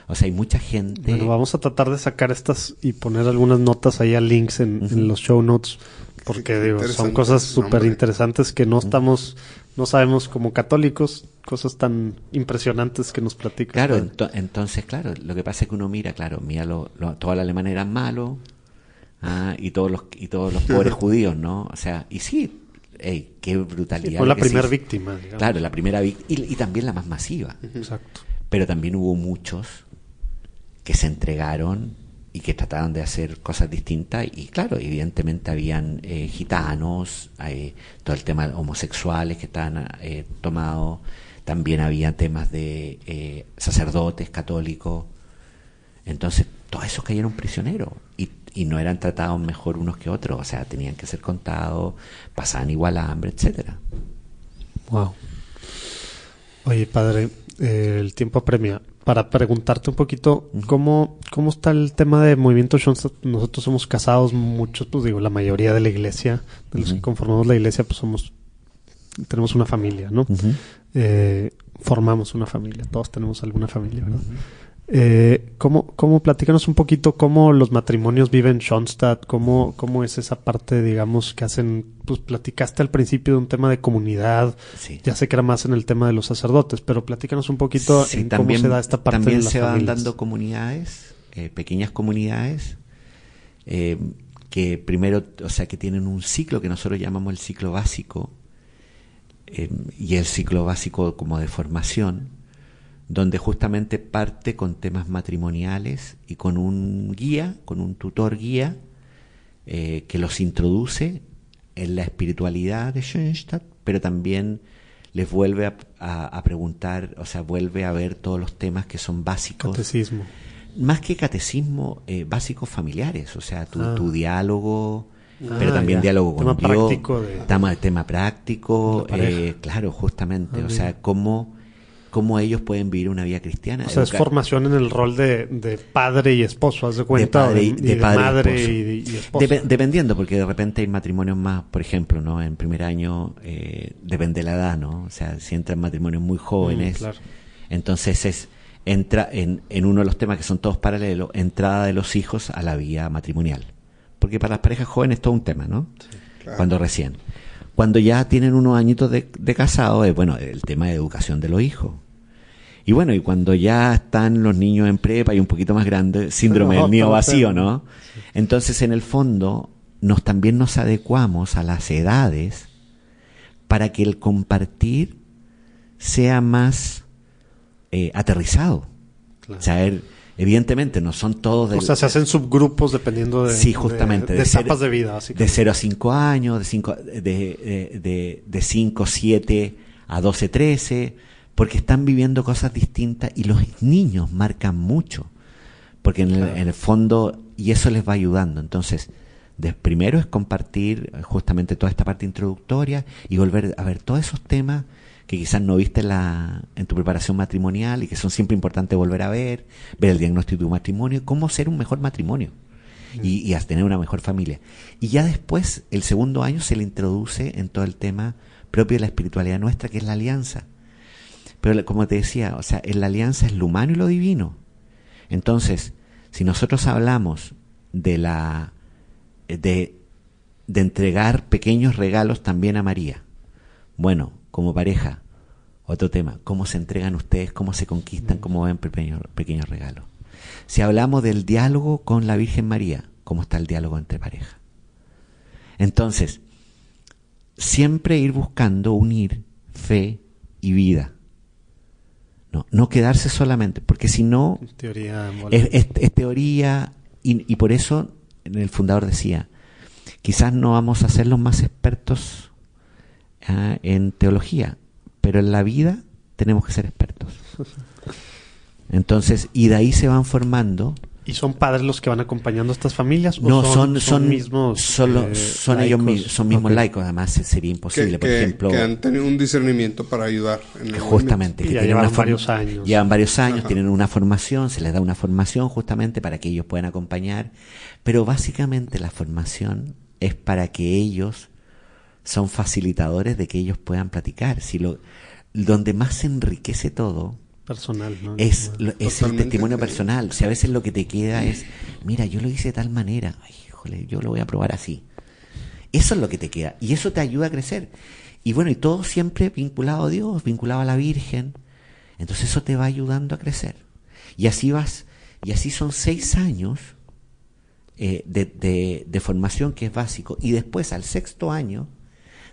Speaker 5: O sea, hay mucha gente.
Speaker 4: Bueno, vamos a tratar de sacar estas y poner algunas notas ahí a links en,
Speaker 5: Ujú.
Speaker 4: en los show notes porque digo, son cosas súper interesantes que no estamos, no sabemos como católicos, cosas tan impresionantes que nos platican.
Speaker 5: Claro, ento- entonces, claro, lo que pasa es que uno mira, claro, mira, lo, lo- todos los alemanes eran malos ah, y todos los y todos los pobres judíos, ¿no? O sea, y sí, ey, qué brutalidad.
Speaker 4: Sí, fue
Speaker 5: lo
Speaker 4: la primera víctima, digamos.
Speaker 5: Claro, la primera víctima y, y también la más masiva.
Speaker 4: Exacto.
Speaker 5: Pero también hubo muchos que se entregaron y que trataban de hacer cosas distintas y claro, evidentemente habían eh, gitanos, eh, todo el tema de homosexuales que estaban eh, tomados, también había temas de eh, sacerdotes católicos, entonces todos esos cayeron prisioneros y, y no eran tratados mejor unos que otros, o sea, tenían que ser contados, pasaban igual hambre, etcétera.
Speaker 4: Wow. Oye, padre, eh, el tiempo apremia. Para preguntarte un poquito, ¿cómo, ¿cómo está el tema de movimiento? Nosotros somos casados, muchos, pues digo, la mayoría de la iglesia, de los que conformamos la iglesia, pues somos, tenemos una familia, ¿no? Eh, formamos una familia, todos tenemos alguna familia, ¿verdad? Eh, ¿cómo, ¿Cómo, platícanos un poquito cómo los matrimonios viven en Schoenstatt? ¿Cómo, ¿Cómo es esa parte, digamos, que hacen? Pues platicaste al principio de un tema de comunidad,
Speaker 5: Sí.
Speaker 4: ya sé que era más en el tema de los sacerdotes, pero platícanos un poquito
Speaker 5: Sí,
Speaker 4: en cómo se da esta parte
Speaker 5: también
Speaker 4: de las
Speaker 5: se van dando comunidades, eh, pequeñas comunidades, eh, que primero, o sea, que tienen un ciclo que nosotros llamamos el ciclo básico, eh, y el ciclo básico como de formación, donde justamente parte con temas matrimoniales y con un guía, con un tutor guía, eh, que los introduce en la espiritualidad de Schoenstatt, pero también les vuelve a, a- a preguntar, o sea, vuelve a ver todos los temas que son básicos.
Speaker 4: Catecismo.
Speaker 5: Más que catecismo, eh, básicos familiares, o sea, tu,
Speaker 4: Ah.
Speaker 5: tu diálogo,
Speaker 4: Ah,
Speaker 5: pero también
Speaker 4: ya.
Speaker 5: diálogo con
Speaker 4: Tema
Speaker 5: Dios,
Speaker 4: práctico de-
Speaker 5: tema, tema práctico, eh, claro, justamente,
Speaker 4: Ah,
Speaker 5: o sea, cómo, cómo ellos pueden vivir una vida cristiana.
Speaker 4: O sea, es formación en el rol de, de padre y esposo, haz de cuenta,
Speaker 5: padre y-
Speaker 4: o
Speaker 5: de
Speaker 4: de
Speaker 5: padre y
Speaker 4: madre
Speaker 5: esposo.
Speaker 4: y, y esposo.
Speaker 5: Depe- dependiendo, porque de repente hay matrimonios más, por ejemplo, ¿no? En primer año, eh, depende de la edad, ¿no? O sea, si entran matrimonios muy jóvenes,
Speaker 4: Mm, claro.
Speaker 5: entonces es entra en, en uno de los temas que son todos paralelos, entrada de los hijos a la vida matrimonial. Porque para las parejas jóvenes es todo un tema, ¿no?
Speaker 2: Claro.
Speaker 5: Cuando recién. Cuando ya tienen unos añitos de, de casado, es bueno, el tema de educación de los hijos. Y bueno, y cuando ya están los niños en prepa y un poquito más grandes, síndrome del niño
Speaker 4: otro
Speaker 5: vacío. ¿no? Entonces, en el fondo, nos también nos adecuamos a las edades para que el compartir sea más eh, aterrizado.
Speaker 4: Claro.
Speaker 5: O sea, er- evidentemente no son todos de
Speaker 4: O sea, se hacen subgrupos dependiendo de,
Speaker 5: Sí, justamente,
Speaker 4: de,
Speaker 5: de
Speaker 4: de etapas de vida,
Speaker 5: de
Speaker 4: básicamente.
Speaker 5: 0 a 5 años, de 5 de, de, de, de 5, 7 a 12, 13, porque están viviendo cosas distintas y los niños marcan mucho, porque en el, en el fondo, y eso les va ayudando. Entonces, de- primero es compartir eh, justamente toda esta parte introductoria y volver a ver todos esos temas que quizás no viste en, la, en tu preparación matrimonial y que son siempre importantes volver a ver, ver el diagnóstico de tu matrimonio, cómo ser un mejor matrimonio y, y tener una mejor familia. Y ya después, el segundo año se le introduce en todo el tema propio de la espiritualidad nuestra, que es la alianza. Pero como te decía, o sea, la alianza es lo humano y lo divino. Entonces, si nosotros hablamos de la de, de entregar pequeños regalos también a María, bueno, como pareja, otro tema, cómo se entregan ustedes, cómo se conquistan, cómo ven pequeños, pequeños regalos. Si hablamos del diálogo con la Virgen María, ¿cómo está el diálogo entre pareja? Entonces, siempre ir buscando unir fe y vida. No, no quedarse solamente, porque si no,
Speaker 4: teoría,
Speaker 5: es, es- es teoría y, y por eso el fundador decía, quizás no vamos a ser los más expertos ah, en teología, pero en la vida tenemos que ser expertos. Entonces, y de ahí se van formando
Speaker 4: ¿Y son padres los que van acompañando a estas familias? o
Speaker 5: No, son, son,
Speaker 4: mismos.
Speaker 5: solo-
Speaker 4: eh,
Speaker 5: son ellos
Speaker 4: laicos?
Speaker 5: mismos, son mismos laicos, además se- sería imposible,
Speaker 2: que,
Speaker 5: por
Speaker 2: que-
Speaker 5: ejemplo,
Speaker 2: que han tenido un discernimiento para ayudar. En el
Speaker 5: justamente, que
Speaker 4: ya
Speaker 5: tienen
Speaker 4: llevan
Speaker 5: una
Speaker 4: varios años.
Speaker 5: Llevan varios años,
Speaker 2: Ajá.
Speaker 5: tienen una formación, se les da una formación justamente para que ellos puedan acompañar, pero básicamente la formación es para que ellos son facilitadores de que ellos puedan platicar. Si lo, donde más se enriquece todo
Speaker 4: Personal, ¿no?
Speaker 5: es, lo- es el testimonio personal. O sea, a veces lo que te queda es, mira, yo lo hice de tal manera, Ay, híjole, yo lo voy a probar así. Eso es lo que te queda. Y eso te ayuda a crecer. Y bueno, y todo siempre vinculado a Dios, vinculado a la Virgen. Entonces eso te va ayudando a crecer. Y así vas, y así son seis años eh, de, de- de formación que es básico. Y después, al sexto año,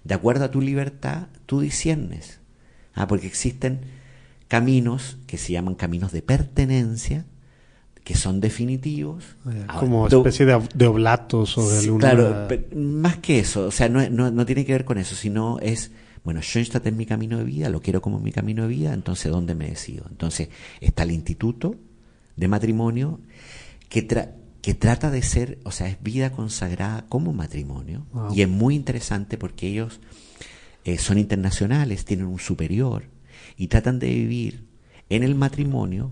Speaker 5: de acuerdo a tu libertad, tú disiernes. Ah, porque existen caminos que se llaman caminos de pertenencia, que son definitivos. Ah,
Speaker 4: Como especie de, ob- de oblatos o de
Speaker 5: Sí,
Speaker 4: alguna...
Speaker 5: Claro, más que eso, o sea, no, no, no tiene que ver con eso, sino es, bueno, Schoenstatt es mi camino de vida, lo quiero como mi camino de vida, entonces ¿dónde me decido? Entonces está el instituto de matrimonio que, tra- que trata de ser, o sea, es vida consagrada como matrimonio,
Speaker 4: Wow.
Speaker 5: y es muy interesante porque ellos eh, son internacionales, tienen un superior, y tratan de vivir en el matrimonio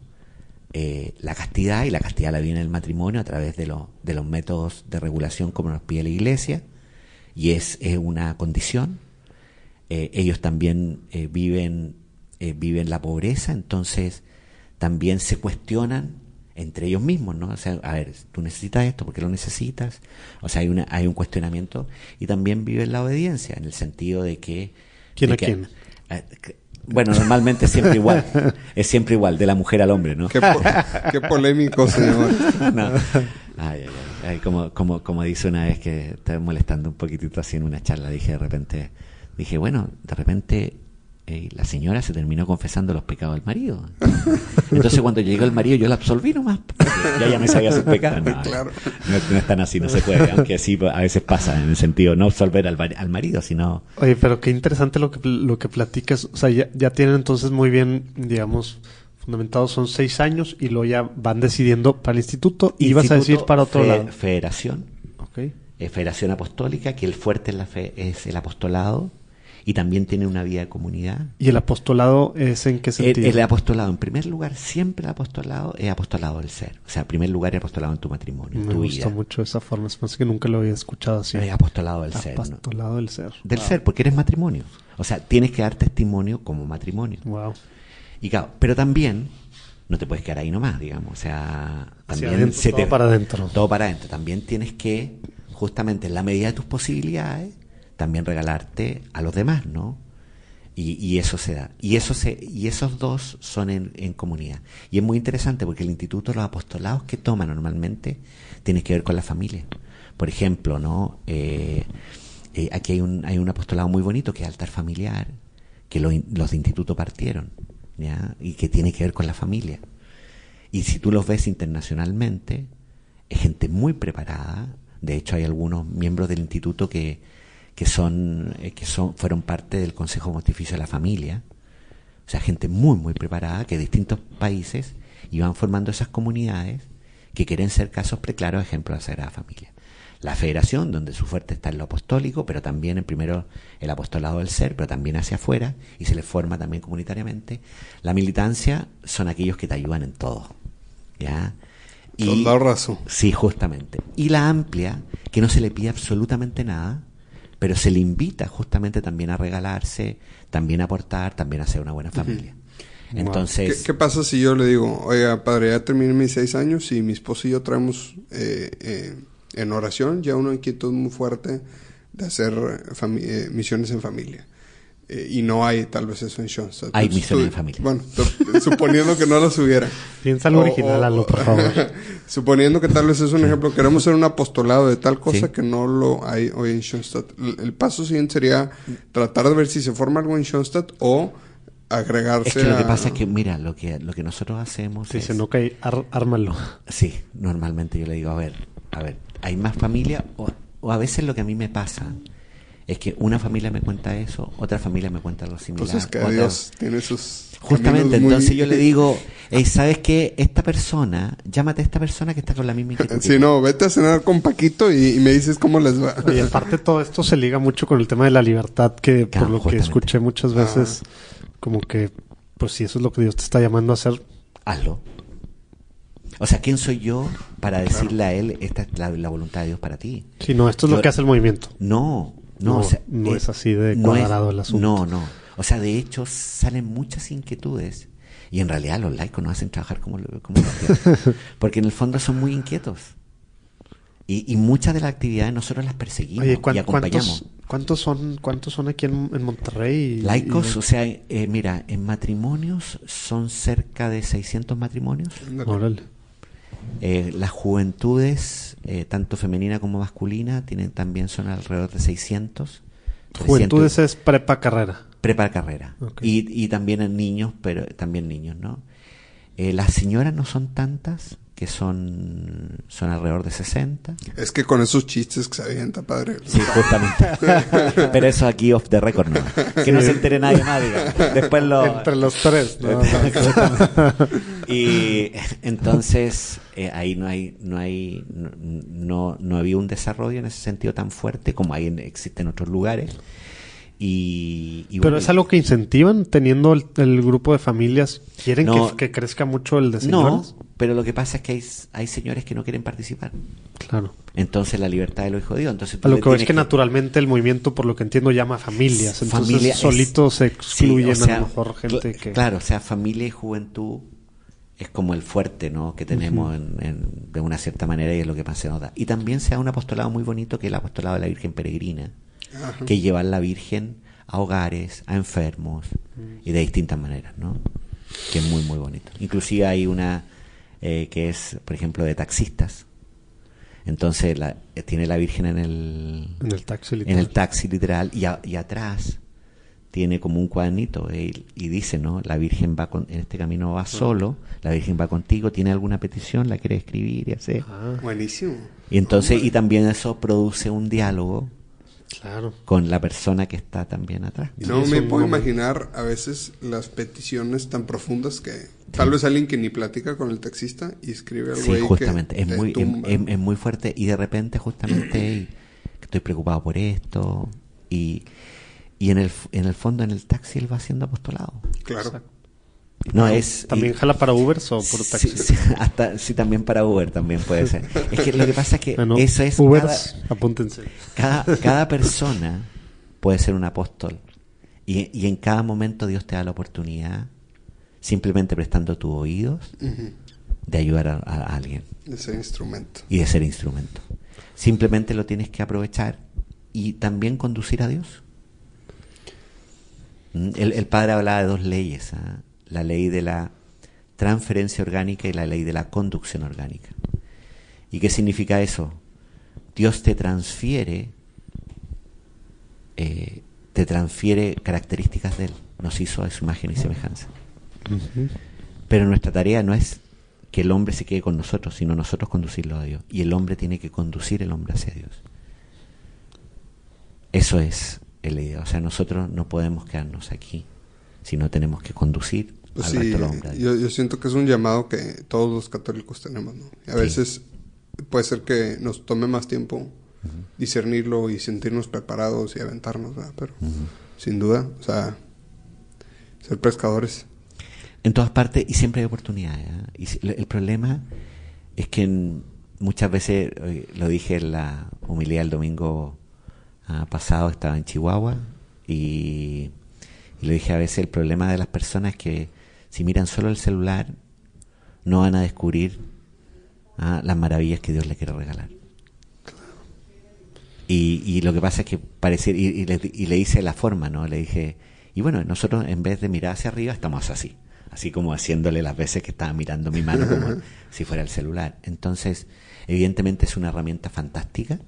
Speaker 5: eh, la castidad, y la castidad la viene en el matrimonio a través de, lo- de los métodos de regulación como nos pide la Iglesia, y es, es una condición. Eh, ellos también eh, viven, viven la pobreza, entonces también se cuestionan entre ellos mismos, ¿no? O sea, a ver, tú necesitas esto, ¿por qué lo necesitas? O sea, hay, una, hay un cuestionamiento y también viven la obediencia, en el sentido de que...
Speaker 4: ¿Quién
Speaker 5: de
Speaker 4: a
Speaker 5: que-
Speaker 4: quién?
Speaker 5: Bueno, normalmente es siempre igual, es siempre igual, de la mujer al hombre, ¿no?
Speaker 2: Qué, po- qué polémico, señor.
Speaker 5: No. Ay, ay. Ay, como, como, como dice una vez que estaba molestando un poquitito así en una charla, dije de repente, dije, bueno, de repente eh, la señora se terminó confesando los pecados del marido. Entonces cuando llegó el marido yo la absolví nomás, ya ya me sabía sus pecados. No,
Speaker 2: Claro.
Speaker 5: no, no es tan así, no se puede, aunque sí a veces pasa, en el sentido no absolver al, al marido, sino...
Speaker 4: Oye, pero qué interesante lo que, lo que platicas. O sea, ya, ya tienen entonces muy bien, digamos, fundamentados, son seis años y luego ya van decidiendo para el instituto y ibas a decir para otro
Speaker 5: Fe-
Speaker 4: lado.
Speaker 5: Federación,
Speaker 4: Ok.
Speaker 5: eh, Federación Apostólica, que el fuerte en la fe es el apostolado y también tiene una vida de comunidad.
Speaker 4: ¿Y el apostolado es en qué
Speaker 5: El,
Speaker 4: sentido?
Speaker 5: el apostolado, en primer lugar, siempre el apostolado es apostolado del ser. O sea, en primer lugar, es apostolado en tu matrimonio, en
Speaker 4: Me
Speaker 5: tu
Speaker 4: gusta
Speaker 5: vida.
Speaker 4: mucho esa forma. Es más que nunca lo había escuchado así.
Speaker 5: Es apostolado del ser. ¿no?
Speaker 4: Apostolado del ser.
Speaker 5: Del
Speaker 4: Wow.
Speaker 5: ser, porque eres matrimonio. O sea, tienes que dar testimonio como matrimonio.
Speaker 4: Wow.
Speaker 5: Y claro, pero también no te puedes quedar ahí nomás, digamos. O sea, también
Speaker 4: adentro,
Speaker 5: se
Speaker 4: todo para adentro.
Speaker 5: Todo para adentro. También tienes que, justamente en la medida de tus posibilidades, también regalarte a los demás, ¿no? Y, y eso se da. Y, eso se, y esos dos son en, en comunidad. Y es muy interesante porque el instituto, los apostolados que toma normalmente, tienen que ver con la familia. Por ejemplo, ¿no? Eh, eh, aquí hay un, hay un apostolado muy bonito que es altar familiar, que lo los de instituto partieron, ¿ya? Y que tiene que ver con la familia. Y si tú los ves internacionalmente, es gente muy preparada. De hecho, hay algunos miembros del instituto que, que son, eh, que son, fueron parte del Consejo Pontificio de la Familia. O sea, gente muy, muy preparada que de distintos países iban formando esas comunidades que quieren ser casos preclaros ejemplos de la Sagrada Familia. La federación, donde su fuerte está en lo apostólico, pero también en primero el apostolado del ser, pero también hacia afuera, y se les forma también comunitariamente. La militancia son aquellos que te ayudan en todo. ¿Ya?
Speaker 2: Soldado raso.
Speaker 5: Sí, justamente. Y la amplia, que no se le pide absolutamente nada, pero se le invita justamente también a regalarse, también a aportar, también a ser una buena familia.
Speaker 2: ¿Qué,
Speaker 5: Entonces,
Speaker 2: qué pasa si yo le digo, oiga, padre, ya terminé mis seis años y mi esposo y yo traemos eh, eh, en oración ya una inquietud muy fuerte de hacer eh, misiones en familia? Eh, y no hay tal vez eso en Schoenstatt.
Speaker 5: Hay misiones en familia.
Speaker 2: Bueno, suponiendo que no las hubiera.
Speaker 4: Piensa algo original,
Speaker 2: o-
Speaker 4: Lalo, por favor.
Speaker 2: suponiendo que tal vez es un ejemplo, queremos ser un apostolado de tal cosa
Speaker 5: Sí.
Speaker 2: que no lo hay hoy en Schoenstatt. El, el paso siguiente sería tratar de ver si se forma algo en Schoenstatt o agregarse
Speaker 5: es que lo que pasa es que, mira, lo que, lo que nosotros hacemos es...
Speaker 4: Dicen, ok, ar- ármalo.
Speaker 5: Sí, normalmente yo le digo, a ver, a ver, hay más familia o, o a veces lo que a mí me pasa es que una familia me cuenta eso, otra familia me cuenta algo similar.
Speaker 2: Entonces que
Speaker 5: otra-
Speaker 2: Dios tiene sus
Speaker 5: Justamente,
Speaker 2: muy-
Speaker 5: entonces yo le digo, "Ey, ¿sabes qué? Esta persona, llámate a esta persona que está con la misma inquietud.
Speaker 2: Sí, no, vete a cenar con Paquito y, y me dices cómo les va.
Speaker 4: Y aparte todo esto se liga mucho con el tema de la libertad, que por lo que escuché muchas veces, como que, pues si eso es lo que Dios te está llamando a hacer,
Speaker 5: Hazlo. O sea, ¿quién soy yo para decirle a él, esta es la, la voluntad de Dios para ti?
Speaker 4: si no, esto es
Speaker 5: Yo-
Speaker 4: lo que hace el movimiento.
Speaker 5: No, no,
Speaker 4: No,
Speaker 5: o sea,
Speaker 4: no
Speaker 5: eh,
Speaker 4: es así de
Speaker 5: no es-
Speaker 4: cuadrado el asunto.
Speaker 5: No, no. O sea, de hecho, salen muchas inquietudes. Y en realidad los laicos nos hacen trabajar como, lo- como los. Porque en el fondo son muy inquietos. Y, y muchas de las actividades nosotros las perseguimos
Speaker 4: Oye, ¿cuán-
Speaker 5: y acompañamos.
Speaker 4: ¿cuántos, cuántos son cuántos son aquí en, en Monterrey? y-
Speaker 5: Laicos,
Speaker 4: y-
Speaker 5: o sea, eh, mira, en matrimonios son cerca de 600 matrimonios.
Speaker 4: Órale.
Speaker 5: Eh, las juventudes, eh, tanto femenina como masculina, tienen también son alrededor de 600.
Speaker 4: Juventudes
Speaker 5: 300
Speaker 4: es prepa carrera.
Speaker 5: prepa carrera. Y, y también en niños, pero también niños, ¿no? Eh, las señoras no son tantas, que son, son alrededor de 60.
Speaker 2: Es que con esos chistes que se avienta, padre.
Speaker 5: Sí, justamente. pero eso aquí off the record, ¿no? Que no se entere nadie más, diga. Después lo...
Speaker 4: Entre los tres. ¿no?
Speaker 5: y entonces eh, ahí no hay no hay no, no no había un desarrollo en ese sentido tan fuerte como hay en, existe en otros lugares y, y
Speaker 4: Pero
Speaker 5: bueno,
Speaker 4: es algo que incentivan teniendo el, el grupo de familias. ¿Quieren
Speaker 5: No.
Speaker 4: que, que crezca mucho el de
Speaker 5: no
Speaker 4: señoras?
Speaker 5: Pero lo que pasa es que hay, hay señores que no quieren participar
Speaker 4: Claro.
Speaker 5: entonces la libertad de lo hijo de Dios entonces
Speaker 4: A lo que veo es que naturalmente el movimiento, por lo que entiendo, llama familias. Entonces
Speaker 5: Familia es-
Speaker 4: solitos se
Speaker 5: Sí,
Speaker 4: excluyen
Speaker 5: o sea,
Speaker 4: a lo mejor gente que...
Speaker 5: Claro, o sea, familia y juventud es como el fuerte, ¿no? Que tenemos en- en- de una cierta manera y es lo que más se nos da. Y también se da un apostolado muy bonito que es el apostolado de la Virgen Peregrina,
Speaker 2: Ajá.
Speaker 5: que lleva a la Virgen a hogares, a enfermos y de distintas maneras, ¿no? Que es muy, muy bonito. Inclusive hay una eh, que es, por ejemplo, de taxistas. Entonces la, eh, tiene la Virgen en el,
Speaker 4: En el taxi
Speaker 5: en
Speaker 4: literal.
Speaker 5: el taxi literal y, a- y atrás tiene como un cuadernito eh, y, y dice no la virgen va con, en este camino va solo la virgen va contigo tiene alguna petición la quiere escribir y hacer
Speaker 4: Ah,
Speaker 2: Buenísimo.
Speaker 5: y entonces y también eso produce un diálogo
Speaker 4: claro.
Speaker 5: con la persona que está también atrás.
Speaker 2: Y no
Speaker 4: Sí,
Speaker 2: me puedo imaginar a veces las peticiones tan profundas que tal vez alguien que ni platica con el taxista y escribe al
Speaker 5: sí
Speaker 2: que
Speaker 5: justamente. Es muy em- es muy fuerte y de repente justamente "Ey, estoy preocupado por esto y y en el en el fondo en el taxi él va haciendo apostolado.
Speaker 2: Claro.
Speaker 5: No es
Speaker 4: ¿También
Speaker 5: y-
Speaker 4: jala para Ubers o por taxi?
Speaker 5: Sí, sí, hasta, sí, también para Uber también puede ser. Es que lo que pasa es que
Speaker 4: Bueno,
Speaker 5: eso es
Speaker 4: Ubers, apúntense.
Speaker 5: cada, persona puede ser un apóstol y, y en cada momento Dios te da la oportunidad simplemente prestando tus oídos de ayudar a, a alguien
Speaker 2: Ese instrumento.
Speaker 5: y de ser instrumento. Simplemente lo tienes que aprovechar y también conducir a Dios. Mm, El, el padre hablaba de dos leyes, ¿ah? La ley de la transferencia orgánica y la ley de la conducción orgánica. ¿Y qué significa eso? Dios te transfiere, eh, te transfiere características de Él, nos hizo a su imagen y semejanza. Pero nuestra tarea no es que el hombre se quede con nosotros, sino nosotros conducirlo a Dios. Y el hombre tiene que conducir el hombre hacia Dios. Eso es la idea. O sea, nosotros no podemos quedarnos aquí, sino tenemos que conducir
Speaker 2: Pues
Speaker 5: al
Speaker 2: sí, yo, yo siento que es un llamado que todos los católicos tenemos, ¿no? Y a
Speaker 5: Sí.
Speaker 2: veces puede ser que nos tome más tiempo discernirlo y sentirnos preparados y aventarnos, ¿verdad? Pero sin duda, o sea, ser pescadores.
Speaker 5: En todas partes y siempre hay oportunidades. ¿eh? Y si- el problema es que en- muchas veces, eh, lo dije en la humildad el domingo ah, pasado, estaba en Chihuahua y, y lo dije a veces, el problema de las personas es que si miran solo el celular no van a descubrir ah, las maravillas que Dios le quiere regalar. Y, y lo que pasa es que parecía, y, y le, y le hice la forma, ¿no? Le dije, y bueno, nosotros en vez de mirar hacia arriba estamos así, así como haciéndole las veces que estaba mirando mi mano como si fuera el celular. Entonces, evidentemente es una herramienta fantástica,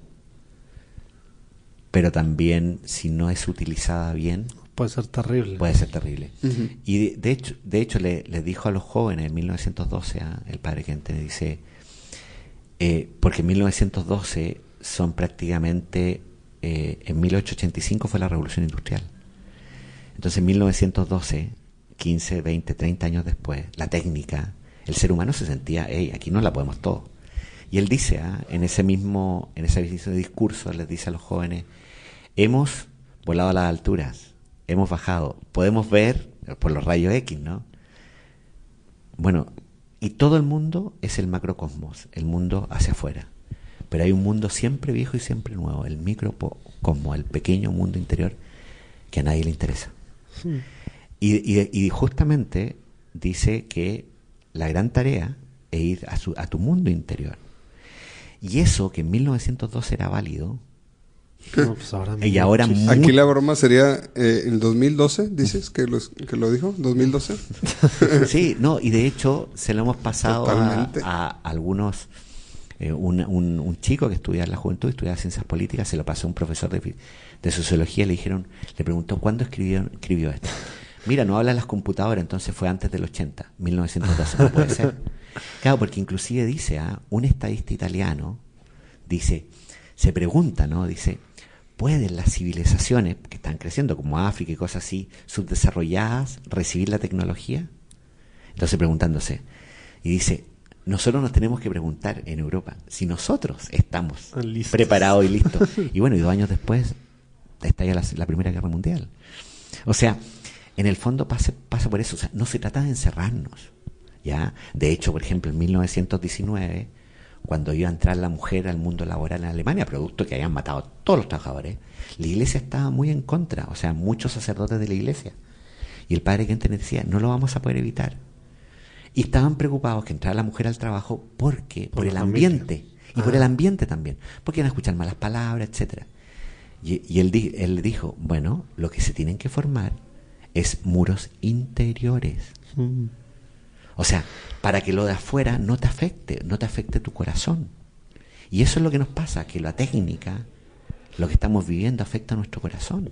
Speaker 5: pero también si no es utilizada bien,
Speaker 4: Puede ser terrible.
Speaker 5: puede ser terrible. Y de, de hecho, de hecho le, le dijo a los jóvenes en 1912, a el padre Gente le dice, eh, porque en 1912 son prácticamente eh, en 1885 fue la revolución industrial. Entonces en 1912, 15, 20, 30 años después, la técnica, el ser humano se sentía, hey, aquí no la podemos todo. Y él dice, ah, en ese mismo, en ese mismo discurso, les dice a los jóvenes, hemos volado a las alturas, hemos bajado, podemos ver por los rayos X, ¿no? Bueno, y todo el mundo es el macrocosmos, el mundo hacia afuera. Pero hay un mundo siempre viejo y siempre nuevo, el microcosmos, el pequeño mundo interior que a nadie le interesa. Y, y, justamente dice que la gran tarea es ir a, su, a tu mundo interior. Y eso que en 1902 era válido,
Speaker 4: pues
Speaker 5: y ahora
Speaker 2: Aquí la broma sería eh, en 2012, dices que, los, que lo dijo, 2012.
Speaker 5: sí, no, y de hecho se lo hemos pasado a, algunos, eh, un, un, chico que estudia en la juventud, estudia ciencias políticas, se lo pasó a un profesor de, de sociología, le dijeron, le preguntó, ¿cuándo escribió, escribió esto? Mira, no hablan las computadoras, entonces fue antes del 80, 1912, no puede ser. Claro, porque inclusive dice, ¿ah? un estadista italiano, dice, se pregunta, ¿no? Dice, ¿pueden las civilizaciones que están creciendo, como África y cosas así, subdesarrolladas, recibir la tecnología? Entonces preguntándose, y dice, nosotros nos tenemos que preguntar en Europa si nosotros estamos preparados y listos. y bueno, y dos años después estalla la, la Primera Guerra Mundial. O sea, en el fondo pasa, pasa por eso, o sea, no se trata de encerrarnos. ¿ya? De hecho, por ejemplo, en 1919, cuando iba a entrar la mujer al mundo laboral en Alemania, producto que habían matado a todos los trabajadores, la iglesia estaba muy en contra, o sea, muchos sacerdotes de la iglesia. Y el padre Kenten decía, no lo vamos a poder evitar. Y estaban preocupados que entrara la mujer al trabajo porque, por, el ambiente, y por el ambiente también, porque iban a escuchar malas palabras, etcétera. Y, y él, él dijo, bueno, lo que se tienen que formar es muros interiores. Mm. O sea, para que lo de afuera no te afecte, no te afecte tu corazón. Y eso es lo que nos pasa, que la técnica, lo que estamos viviendo afecta a nuestro corazón.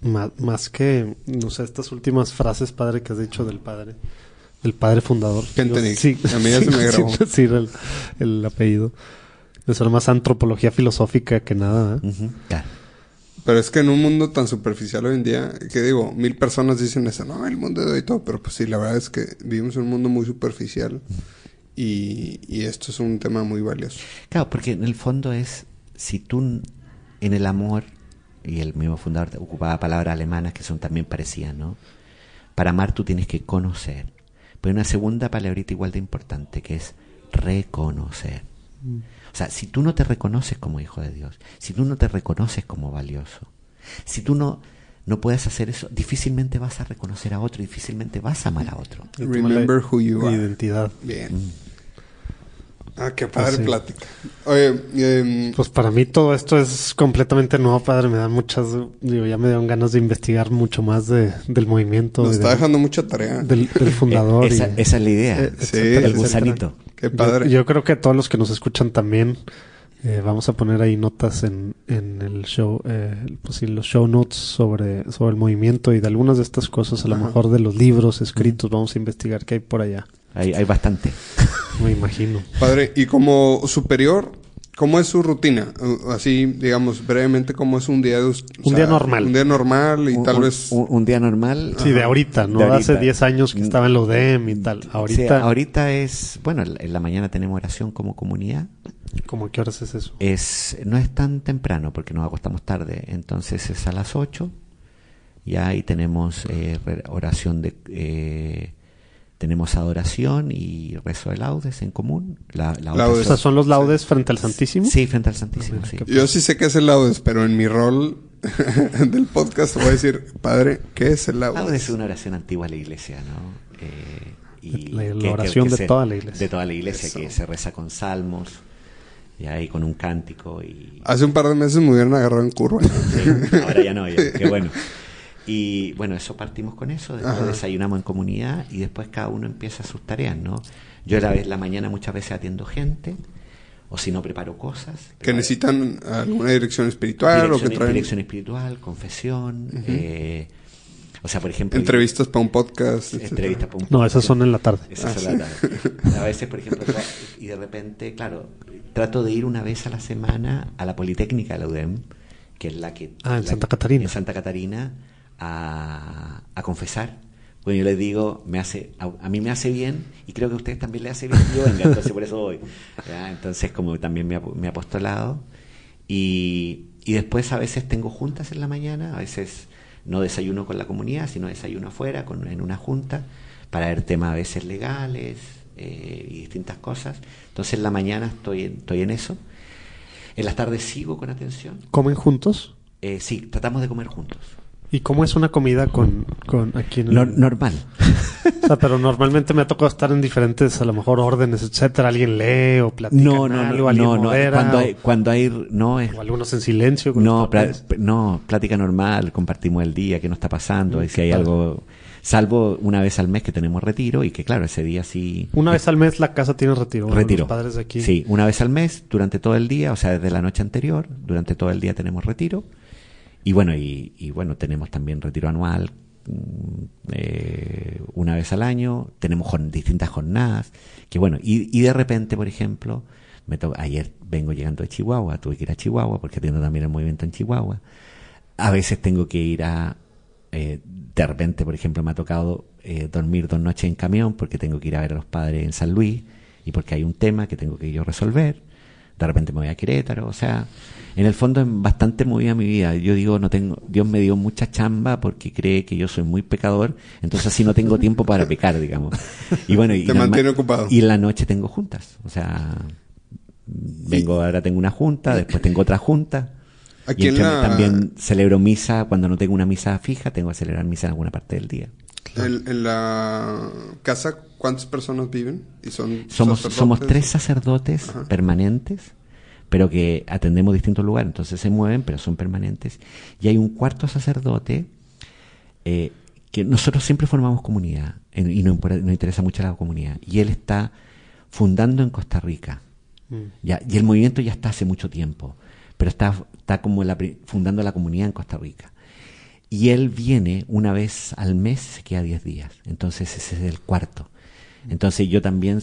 Speaker 4: Más, que, no sé, estas últimas frases, padre, que has dicho del padre, el padre fundador.
Speaker 2: sí, a mí ya se me grabó.
Speaker 4: Sí, el, el apellido. Eso es más antropología filosófica que nada. ¿eh? claro.
Speaker 2: Pero es que en un mundo tan superficial hoy en día, que digo, mil personas dicen eso, no, el mundo de hoy todo, pero pues sí, la verdad es que vivimos en un mundo muy superficial y, y esto es un tema muy valioso.
Speaker 5: Claro, porque en el fondo es, si tú en el amor, y el mismo fundador ocupaba palabras alemanas que son también parecidas, ¿no? Para amar tú tienes que conocer. Pero hay una segunda palabrita igual de importante que es reconocer. Mm. O sea, si tú no te reconoces como hijo de Dios, si tú no te reconoces como valioso, si tú no, no puedes hacer eso, difícilmente vas a reconocer a otro, difícilmente vas a amar a otro.
Speaker 2: Remember who you are.
Speaker 4: Identidad.
Speaker 2: Bien. Mm. Ah, qué padre pues plática. Oye,
Speaker 4: em, pues para mí todo esto es completamente nuevo, padre. Me dan muchas, digo, ya me dieron ganas de investigar mucho más de, del movimiento.
Speaker 2: Nos está dejando mucha tarea.
Speaker 4: Del, fundador.
Speaker 5: esa, esa, es la idea.
Speaker 2: Eh, sí,
Speaker 5: el gusanito.
Speaker 2: Qué padre.
Speaker 4: Yo, creo que todos los que nos escuchan también eh, vamos a poner ahí notas en, en el show, eh, pues sí, los show notes sobre, sobre el movimiento y de algunas de estas cosas, a lo mejor de los libros escritos, vamos a investigar qué hay por allá.
Speaker 5: Hay, hay bastante.
Speaker 4: Me imagino.
Speaker 2: Padre, y como superior, ¿Cómo es su rutina? Así, digamos, brevemente, ¿cómo es un día de
Speaker 4: Un día normal.
Speaker 2: Un día normal y tal vez...
Speaker 5: Un, día normal.
Speaker 4: Sí, de ahorita, ¿no? Hace 10 años que estaba en la UDEM y tal. Ahorita...
Speaker 5: ahorita es... Bueno, en la mañana tenemos oración como comunidad.
Speaker 4: ¿Cómo qué horas es eso?
Speaker 5: Es, no es tan temprano porque nos acostamos tarde. Entonces es a las 8. Y ahí tenemos eh, oración de... Eh, tenemos adoración y rezo de laudes en común. La,
Speaker 4: laudes. ¿Son los laudes frente al Santísimo?
Speaker 5: Sí, frente al Santísimo, sí.
Speaker 2: Yo sí sé qué es el laudes, pero en mi rol del podcast voy a decir, padre, ¿qué es el laudes?
Speaker 5: Laudes es una oración antigua de la iglesia, ¿no? Eh,
Speaker 4: y la, oración de toda la iglesia.
Speaker 5: De toda la iglesia, que se reza con salmos y ahí con un cántico. y
Speaker 2: Hace un par de meses me hubieran agarrado en curva.
Speaker 5: ahora ya no, qué bueno. Y bueno, eso partimos con eso, después desayunamos en comunidad y después cada uno empieza sus tareas, ¿no? Yo la, la mañana muchas veces atiendo gente, o si no preparo cosas.
Speaker 2: ¿Que necesitan alguna dirección espiritual?
Speaker 5: Dirección,
Speaker 2: o que traen...
Speaker 5: dirección espiritual, confesión. eh, O sea, por ejemplo...
Speaker 2: Entrevistas para un podcast.
Speaker 5: Entrevistas para un
Speaker 4: No, esas son en la tarde.
Speaker 5: Esas
Speaker 2: Ah,
Speaker 5: son la tarde. A veces, por ejemplo, y de repente, claro, trato de ir una vez a la semana a la Politécnica de la UDEM, que es la que...
Speaker 4: Ah, en
Speaker 5: la-
Speaker 4: Santa Catarina.
Speaker 5: En Santa Catarina, a, a confesar. Bueno, yo les digo, me hace, a, a mí me hace bien y creo que a ustedes también les hace bien. Yo venga, entonces por eso voy. Entonces, como también me, me apostolado. Y, y después a veces tengo juntas en la mañana, a veces no desayuno con la comunidad, sino desayuno afuera, con, en una junta, para ver temas a veces legales eh, y distintas cosas. Entonces en la mañana estoy en, estoy en eso. En las tardes sigo con atención.
Speaker 4: ¿Comen juntos?
Speaker 5: Eh, sí, tratamos de comer juntos.
Speaker 4: ¿Y cómo es una comida con, con aquí en el-
Speaker 5: Nor- normal.
Speaker 4: O sea, pero normalmente me ha tocado estar en diferentes, a lo mejor, órdenes, etcétera. Alguien lee o platica
Speaker 5: No, no,
Speaker 4: algo,
Speaker 5: no,
Speaker 4: alguien
Speaker 5: no,
Speaker 4: modera,
Speaker 5: Cuando hay, cuando hay, no es,
Speaker 4: o algunos en silencio.
Speaker 5: no, no, plática normal, compartimos el día, qué nos está pasando,
Speaker 4: Mm,
Speaker 5: y si hay algo, salvo una vez al mes que tenemos retiro y que claro, ese día sí.
Speaker 4: Una vez al mes la casa tiene retiro. bueno,
Speaker 5: retiro.
Speaker 4: Los padres de aquí.
Speaker 5: Sí, una vez al mes, durante todo el día, o sea, desde la noche anterior, durante todo el día tenemos retiro. Y bueno, y, y bueno, tenemos también retiro anual mm, eh, una vez al año, tenemos distintas jornadas, que bueno, y, y de repente, por ejemplo, me ayer vengo llegando de Chihuahua, tuve que ir a Chihuahua porque atiendo también el movimiento en Chihuahua. A veces tengo que ir a, eh, de repente, por ejemplo, me ha tocado eh, dormir dos noches en camión porque tengo que ir a ver a los padres en San Luis y porque hay un tema que tengo que yo resolver. De repente me voy a Querétaro, o sea, en el fondo es bastante movida mi vida. Yo digo, no tengo, Dios me dio mucha chamba porque cree que yo soy muy pecador, entonces así no tengo tiempo para pecar, digamos. Y bueno, y
Speaker 2: Te
Speaker 5: normal-
Speaker 2: mantiene ocupado.
Speaker 5: Y en la noche tengo juntas, o sea, vengo ahora tengo una junta, después tengo otra junta.
Speaker 2: Aquí
Speaker 5: y
Speaker 2: en
Speaker 5: entre-
Speaker 2: la-
Speaker 5: también celebro misa cuando no tengo una misa fija, tengo que celebrar misa en alguna parte del día.
Speaker 2: En, en la casa, ¿cuántas personas viven? Y son
Speaker 5: Somos,
Speaker 2: sacerdotes?
Speaker 5: somos tres sacerdotes
Speaker 2: Ajá.
Speaker 5: permanentes, pero que atendemos distintos lugares, entonces se mueven, pero son permanentes. Y hay un cuarto sacerdote eh, que nosotros siempre formamos comunidad en- y nos interesa mucho la comunidad. Y él está fundando en Costa Rica.
Speaker 4: Mm.
Speaker 5: Ya, y el movimiento ya está hace mucho tiempo, pero está, está como la fundando la comunidad en Costa Rica. Y él viene una vez al mes, se queda 10 días. Entonces ese es el cuarto. Entonces yo también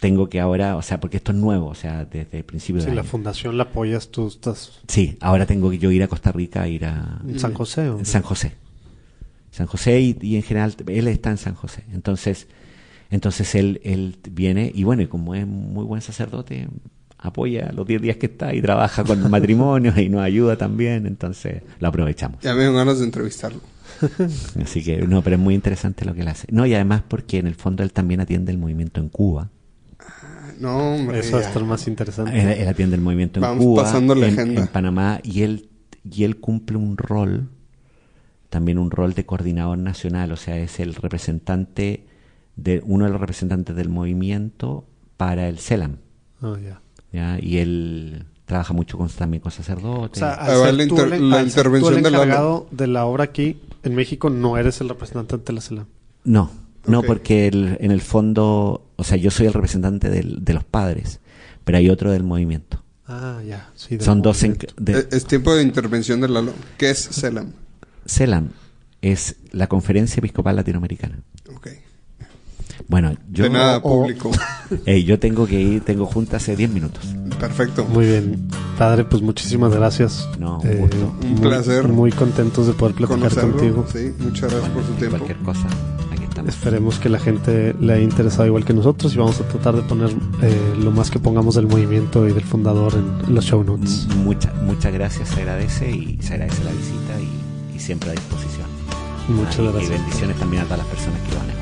Speaker 5: tengo que ahora, o sea, porque esto es nuevo, o sea, desde el principio
Speaker 4: Si
Speaker 5: de
Speaker 4: la fundación la apoyas, tú estás
Speaker 5: Sí, ahora tengo que yo ir a Costa Rica, ir a
Speaker 4: en San José. ¿o?
Speaker 5: en San José. San José y, y en general él está en San José. Entonces, entonces él, él viene y bueno, y como es muy buen sacerdote, apoya los 10 días que está y trabaja con matrimonios y nos ayuda también, entonces lo aprovechamos.
Speaker 2: Ya me dio ganas de entrevistarlo.
Speaker 5: Así que no, pero es muy interesante lo que él hace. No, y además porque en el fondo él también atiende el movimiento en Cuba.
Speaker 2: No, hombre.
Speaker 4: Eso
Speaker 2: ya.
Speaker 4: estar más interesante.
Speaker 5: Él, él atiende el movimiento en
Speaker 2: Vamos
Speaker 5: Cuba,
Speaker 2: pasando la
Speaker 5: en,
Speaker 2: agenda.
Speaker 5: en Panamá, y él, y él cumple un rol, también un rol de coordinador nacional, o sea, es el representante, de uno de los representantes del movimiento para el CELAM.
Speaker 4: Ah, ya.
Speaker 5: ¿Ya? Y él trabaja mucho con, también con
Speaker 4: O
Speaker 5: sacerdotes.
Speaker 4: sea,
Speaker 2: Ah,
Speaker 4: al ser
Speaker 2: la
Speaker 4: tú
Speaker 2: inter-
Speaker 4: el-
Speaker 2: la
Speaker 4: al ser tú
Speaker 2: intervención
Speaker 4: el
Speaker 2: de Lalo.
Speaker 4: encargado de la obra aquí en México, no eres el representante de la CELAM.
Speaker 5: no, no,
Speaker 2: Ok.
Speaker 5: porque el- en el fondo, o sea, yo soy el representante del- de los padres, pero hay otro del movimiento.
Speaker 4: Ah, ya. Sí, del
Speaker 5: Son dos de-
Speaker 2: Eh, Es tiempo de intervención de Lalo. ¿Qué es CELAM?
Speaker 5: CELAM es la Conferencia Episcopal Latinoamericana.
Speaker 2: Ok.
Speaker 5: Bueno, yo,
Speaker 2: de nada,
Speaker 4: o-
Speaker 2: público.
Speaker 5: Yo tengo que ir, tengo junta hace 10 minutos.
Speaker 2: Perfecto.
Speaker 4: Muy bien. Padre, pues muchísimas gracias. Eh,
Speaker 5: No, un
Speaker 4: muy-
Speaker 2: placer
Speaker 4: Muy contentos de poder platicar
Speaker 2: Conocerlo.
Speaker 4: contigo.
Speaker 2: Sí, muchas gracias por su tiempo.
Speaker 5: Cualquier cosa, aquí estamos.
Speaker 4: Esperemos que la gente le haya interesado igual que nosotros y vamos a tratar de poner eh, lo más que pongamos del movimiento y del fundador en los show notes.
Speaker 5: M- Mucha, muchas gracias, se agradece y se agradece la visita y, y siempre a disposición.
Speaker 4: Muchas
Speaker 5: Ah,
Speaker 4: gracias.
Speaker 5: Y bendiciones también a todas las personas que van a escuchar.